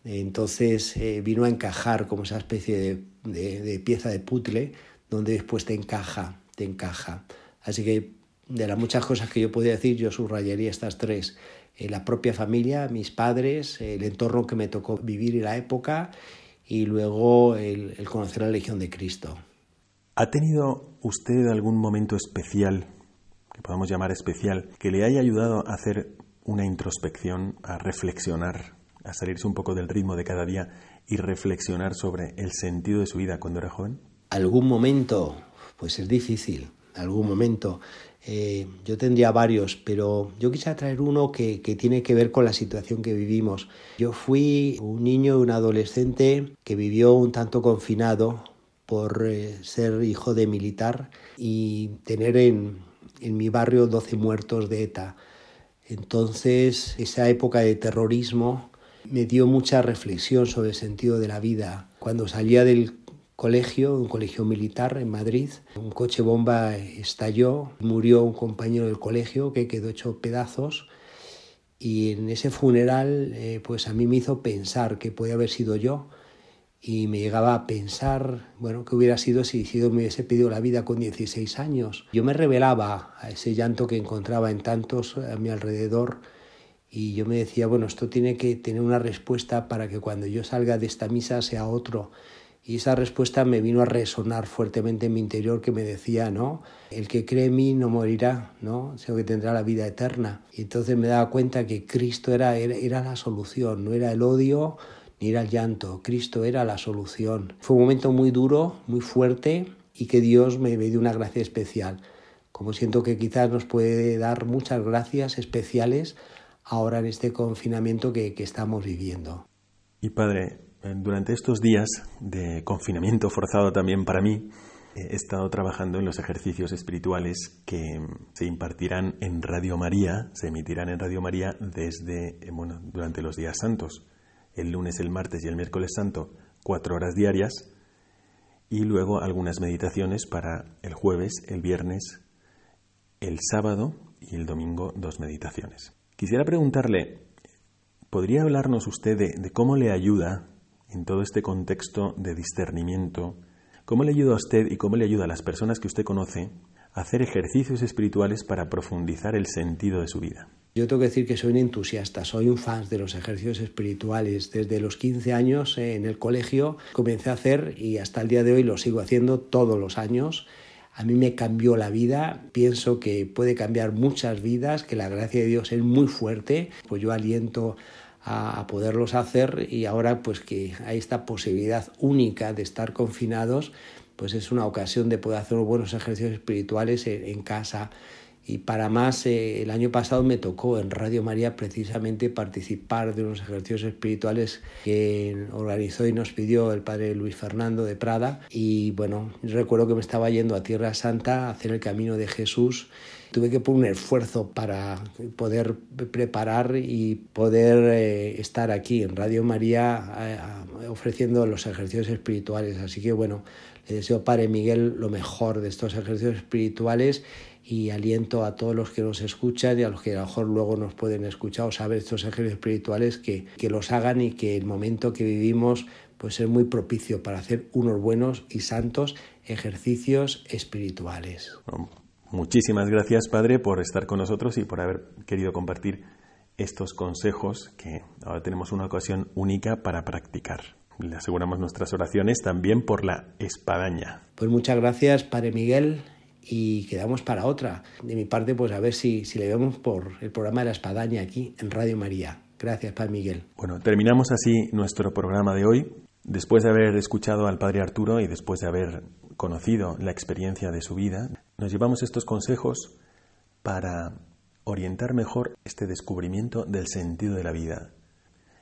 Entonces eh, vino a encajar como esa especie de, pieza de puzzle donde después te encaja, te encaja. Así que de las muchas cosas que yo podía decir, yo subrayaría estas tres la propia familia, mis padres, el entorno que me tocó vivir y la época y luego el, el conocer la Legión de Cristo. ¿Ha tenido usted algún momento especial, que podamos llamar especial, que le haya ayudado a hacer una introspección, a reflexionar, a salirse un poco del ritmo de cada día y reflexionar sobre el sentido de su vida cuando era joven? Algún momento, pues es difícil, algún momento. Eh, yo tendría varios, pero yo quisiera traer uno que, tiene que ver con la situación que vivimos. Yo fui un niño un adolescente que vivió un tanto confinado por eh, ser hijo de militar y tener en, en mi barrio 12 muertos de ETA. Entonces, esa época de terrorismo me dio mucha reflexión sobre el sentido de la vida. Cuando salía del colegio, un colegio militar en Madrid. Un coche bomba estalló, murió un compañero del colegio que quedó hecho pedazos y en ese funeral eh, pues a mí me hizo pensar que podía haber sido yo y me llegaba a pensar, bueno, que hubiera sido si, si me hubiese pedido la vida con 16 años. Yo me revelaba a ese llanto que encontraba en tantos a mi alrededor y yo me decía, bueno, esto tiene que tener una respuesta para que cuando yo salga de esta misa sea otro Y esa respuesta me vino a resonar fuertemente en mi interior que me decía, ¿no? El que cree en mí no morirá, ¿no? Sino que tendrá la vida eterna. Y entonces me daba cuenta que Cristo era, era, era la solución, no era el odio ni era el llanto, Cristo era la solución. Fue un momento muy duro, muy fuerte y que Dios me, dio una gracia especial. Como siento que quizás nos puede dar muchas gracias especiales ahora en este confinamiento que, que estamos viviendo. Y Padre, durante estos días de confinamiento forzado también para mí, he estado trabajando en los ejercicios espirituales que se impartirán en Radio María, se emitirán en Radio María desde, eh, bueno, durante los días santos, el lunes, el martes y el miércoles santo, cuatro horas diarias, y luego algunas meditaciones para el jueves, el viernes, el sábado y el domingo dos meditaciones. Quisiera preguntarle, ¿podría hablarnos usted de cómo le ayuda en todo este contexto de discernimiento, ¿cómo le ayuda a usted y cómo le ayuda a las personas que usted conoce a hacer ejercicios espirituales para profundizar el sentido de su vida? Yo tengo que decir que soy un entusiasta, soy un fan de los ejercicios espirituales. Desde los 15 años eh, en el colegio comencé a hacer y hasta el día de hoy lo sigo haciendo todos los años. A mí me cambió la vida, pienso que puede cambiar muchas vidas, que la gracia de Dios es muy fuerte, pues yo aliento a, poderlos hacer y ahora pues que hay esta posibilidad única de estar confinados, pues es una ocasión de poder hacer buenos ejercicios espirituales en, casa. Y para más, eh, el año pasado me tocó en Radio María precisamente participar de unos ejercicios espirituales que organizó y nos pidió el padre Luis Fernando de Prada. Y bueno, recuerdo que me estaba yendo a Tierra Santa a hacer el camino de Jesús tuve que poner un esfuerzo para poder preparar y poder eh, estar aquí en Radio María eh, ofreciendo los ejercicios espirituales. Así que bueno, le deseo Padre Miguel lo mejor de estos ejercicios espirituales y aliento a todos los que nos escuchan y a los que a lo mejor luego nos pueden escuchar o saber estos ejercicios espirituales que, que los hagan y que el momento que vivimos puede ser muy propicio para hacer unos buenos y santos ejercicios espirituales. Muchísimas gracias, Padre, por estar con nosotros y por haber querido compartir estos consejos que ahora tenemos una ocasión única para practicar. Le aseguramos nuestras oraciones también por la espadaña. Pues muchas gracias, Padre Miguel, y quedamos para otra. De mi parte, pues a ver si, si le vemos por el programa de la espadaña aquí en Radio María. Gracias, Padre Miguel. Bueno, terminamos así nuestro programa de hoy. Después de haber escuchado al Padre Arturo y después de haber conocido la experiencia de su vida, nos llevamos estos consejos para orientar mejor este descubrimiento del sentido de la vida.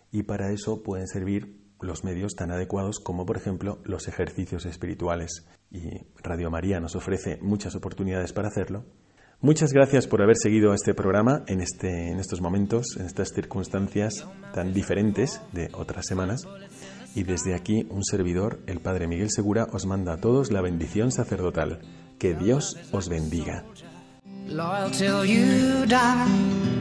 Y para eso pueden servir los medios tan adecuados como por ejemplo los ejercicios espirituales. Y Radio María nos ofrece muchas oportunidades para hacerlo. Muchas gracias por haber seguido este programa en, este, en estos momentos, en estas circunstancias tan diferentes de otras semanas. Y desde aquí un servidor, el Padre Miguel Segura, os manda a todos la bendición sacerdotal. Que Dios os bendiga. Loyal till you die.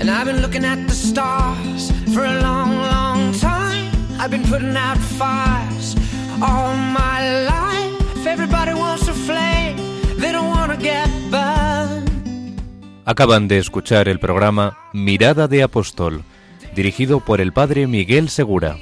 And I've been looking at the stars for a long, long time. I've been putting out fires all my life. Everybody wants a flame, they don't want to get burned. Acaban de escuchar el programa Mirada de Apóstol dirigido por el padre Miguel Segura.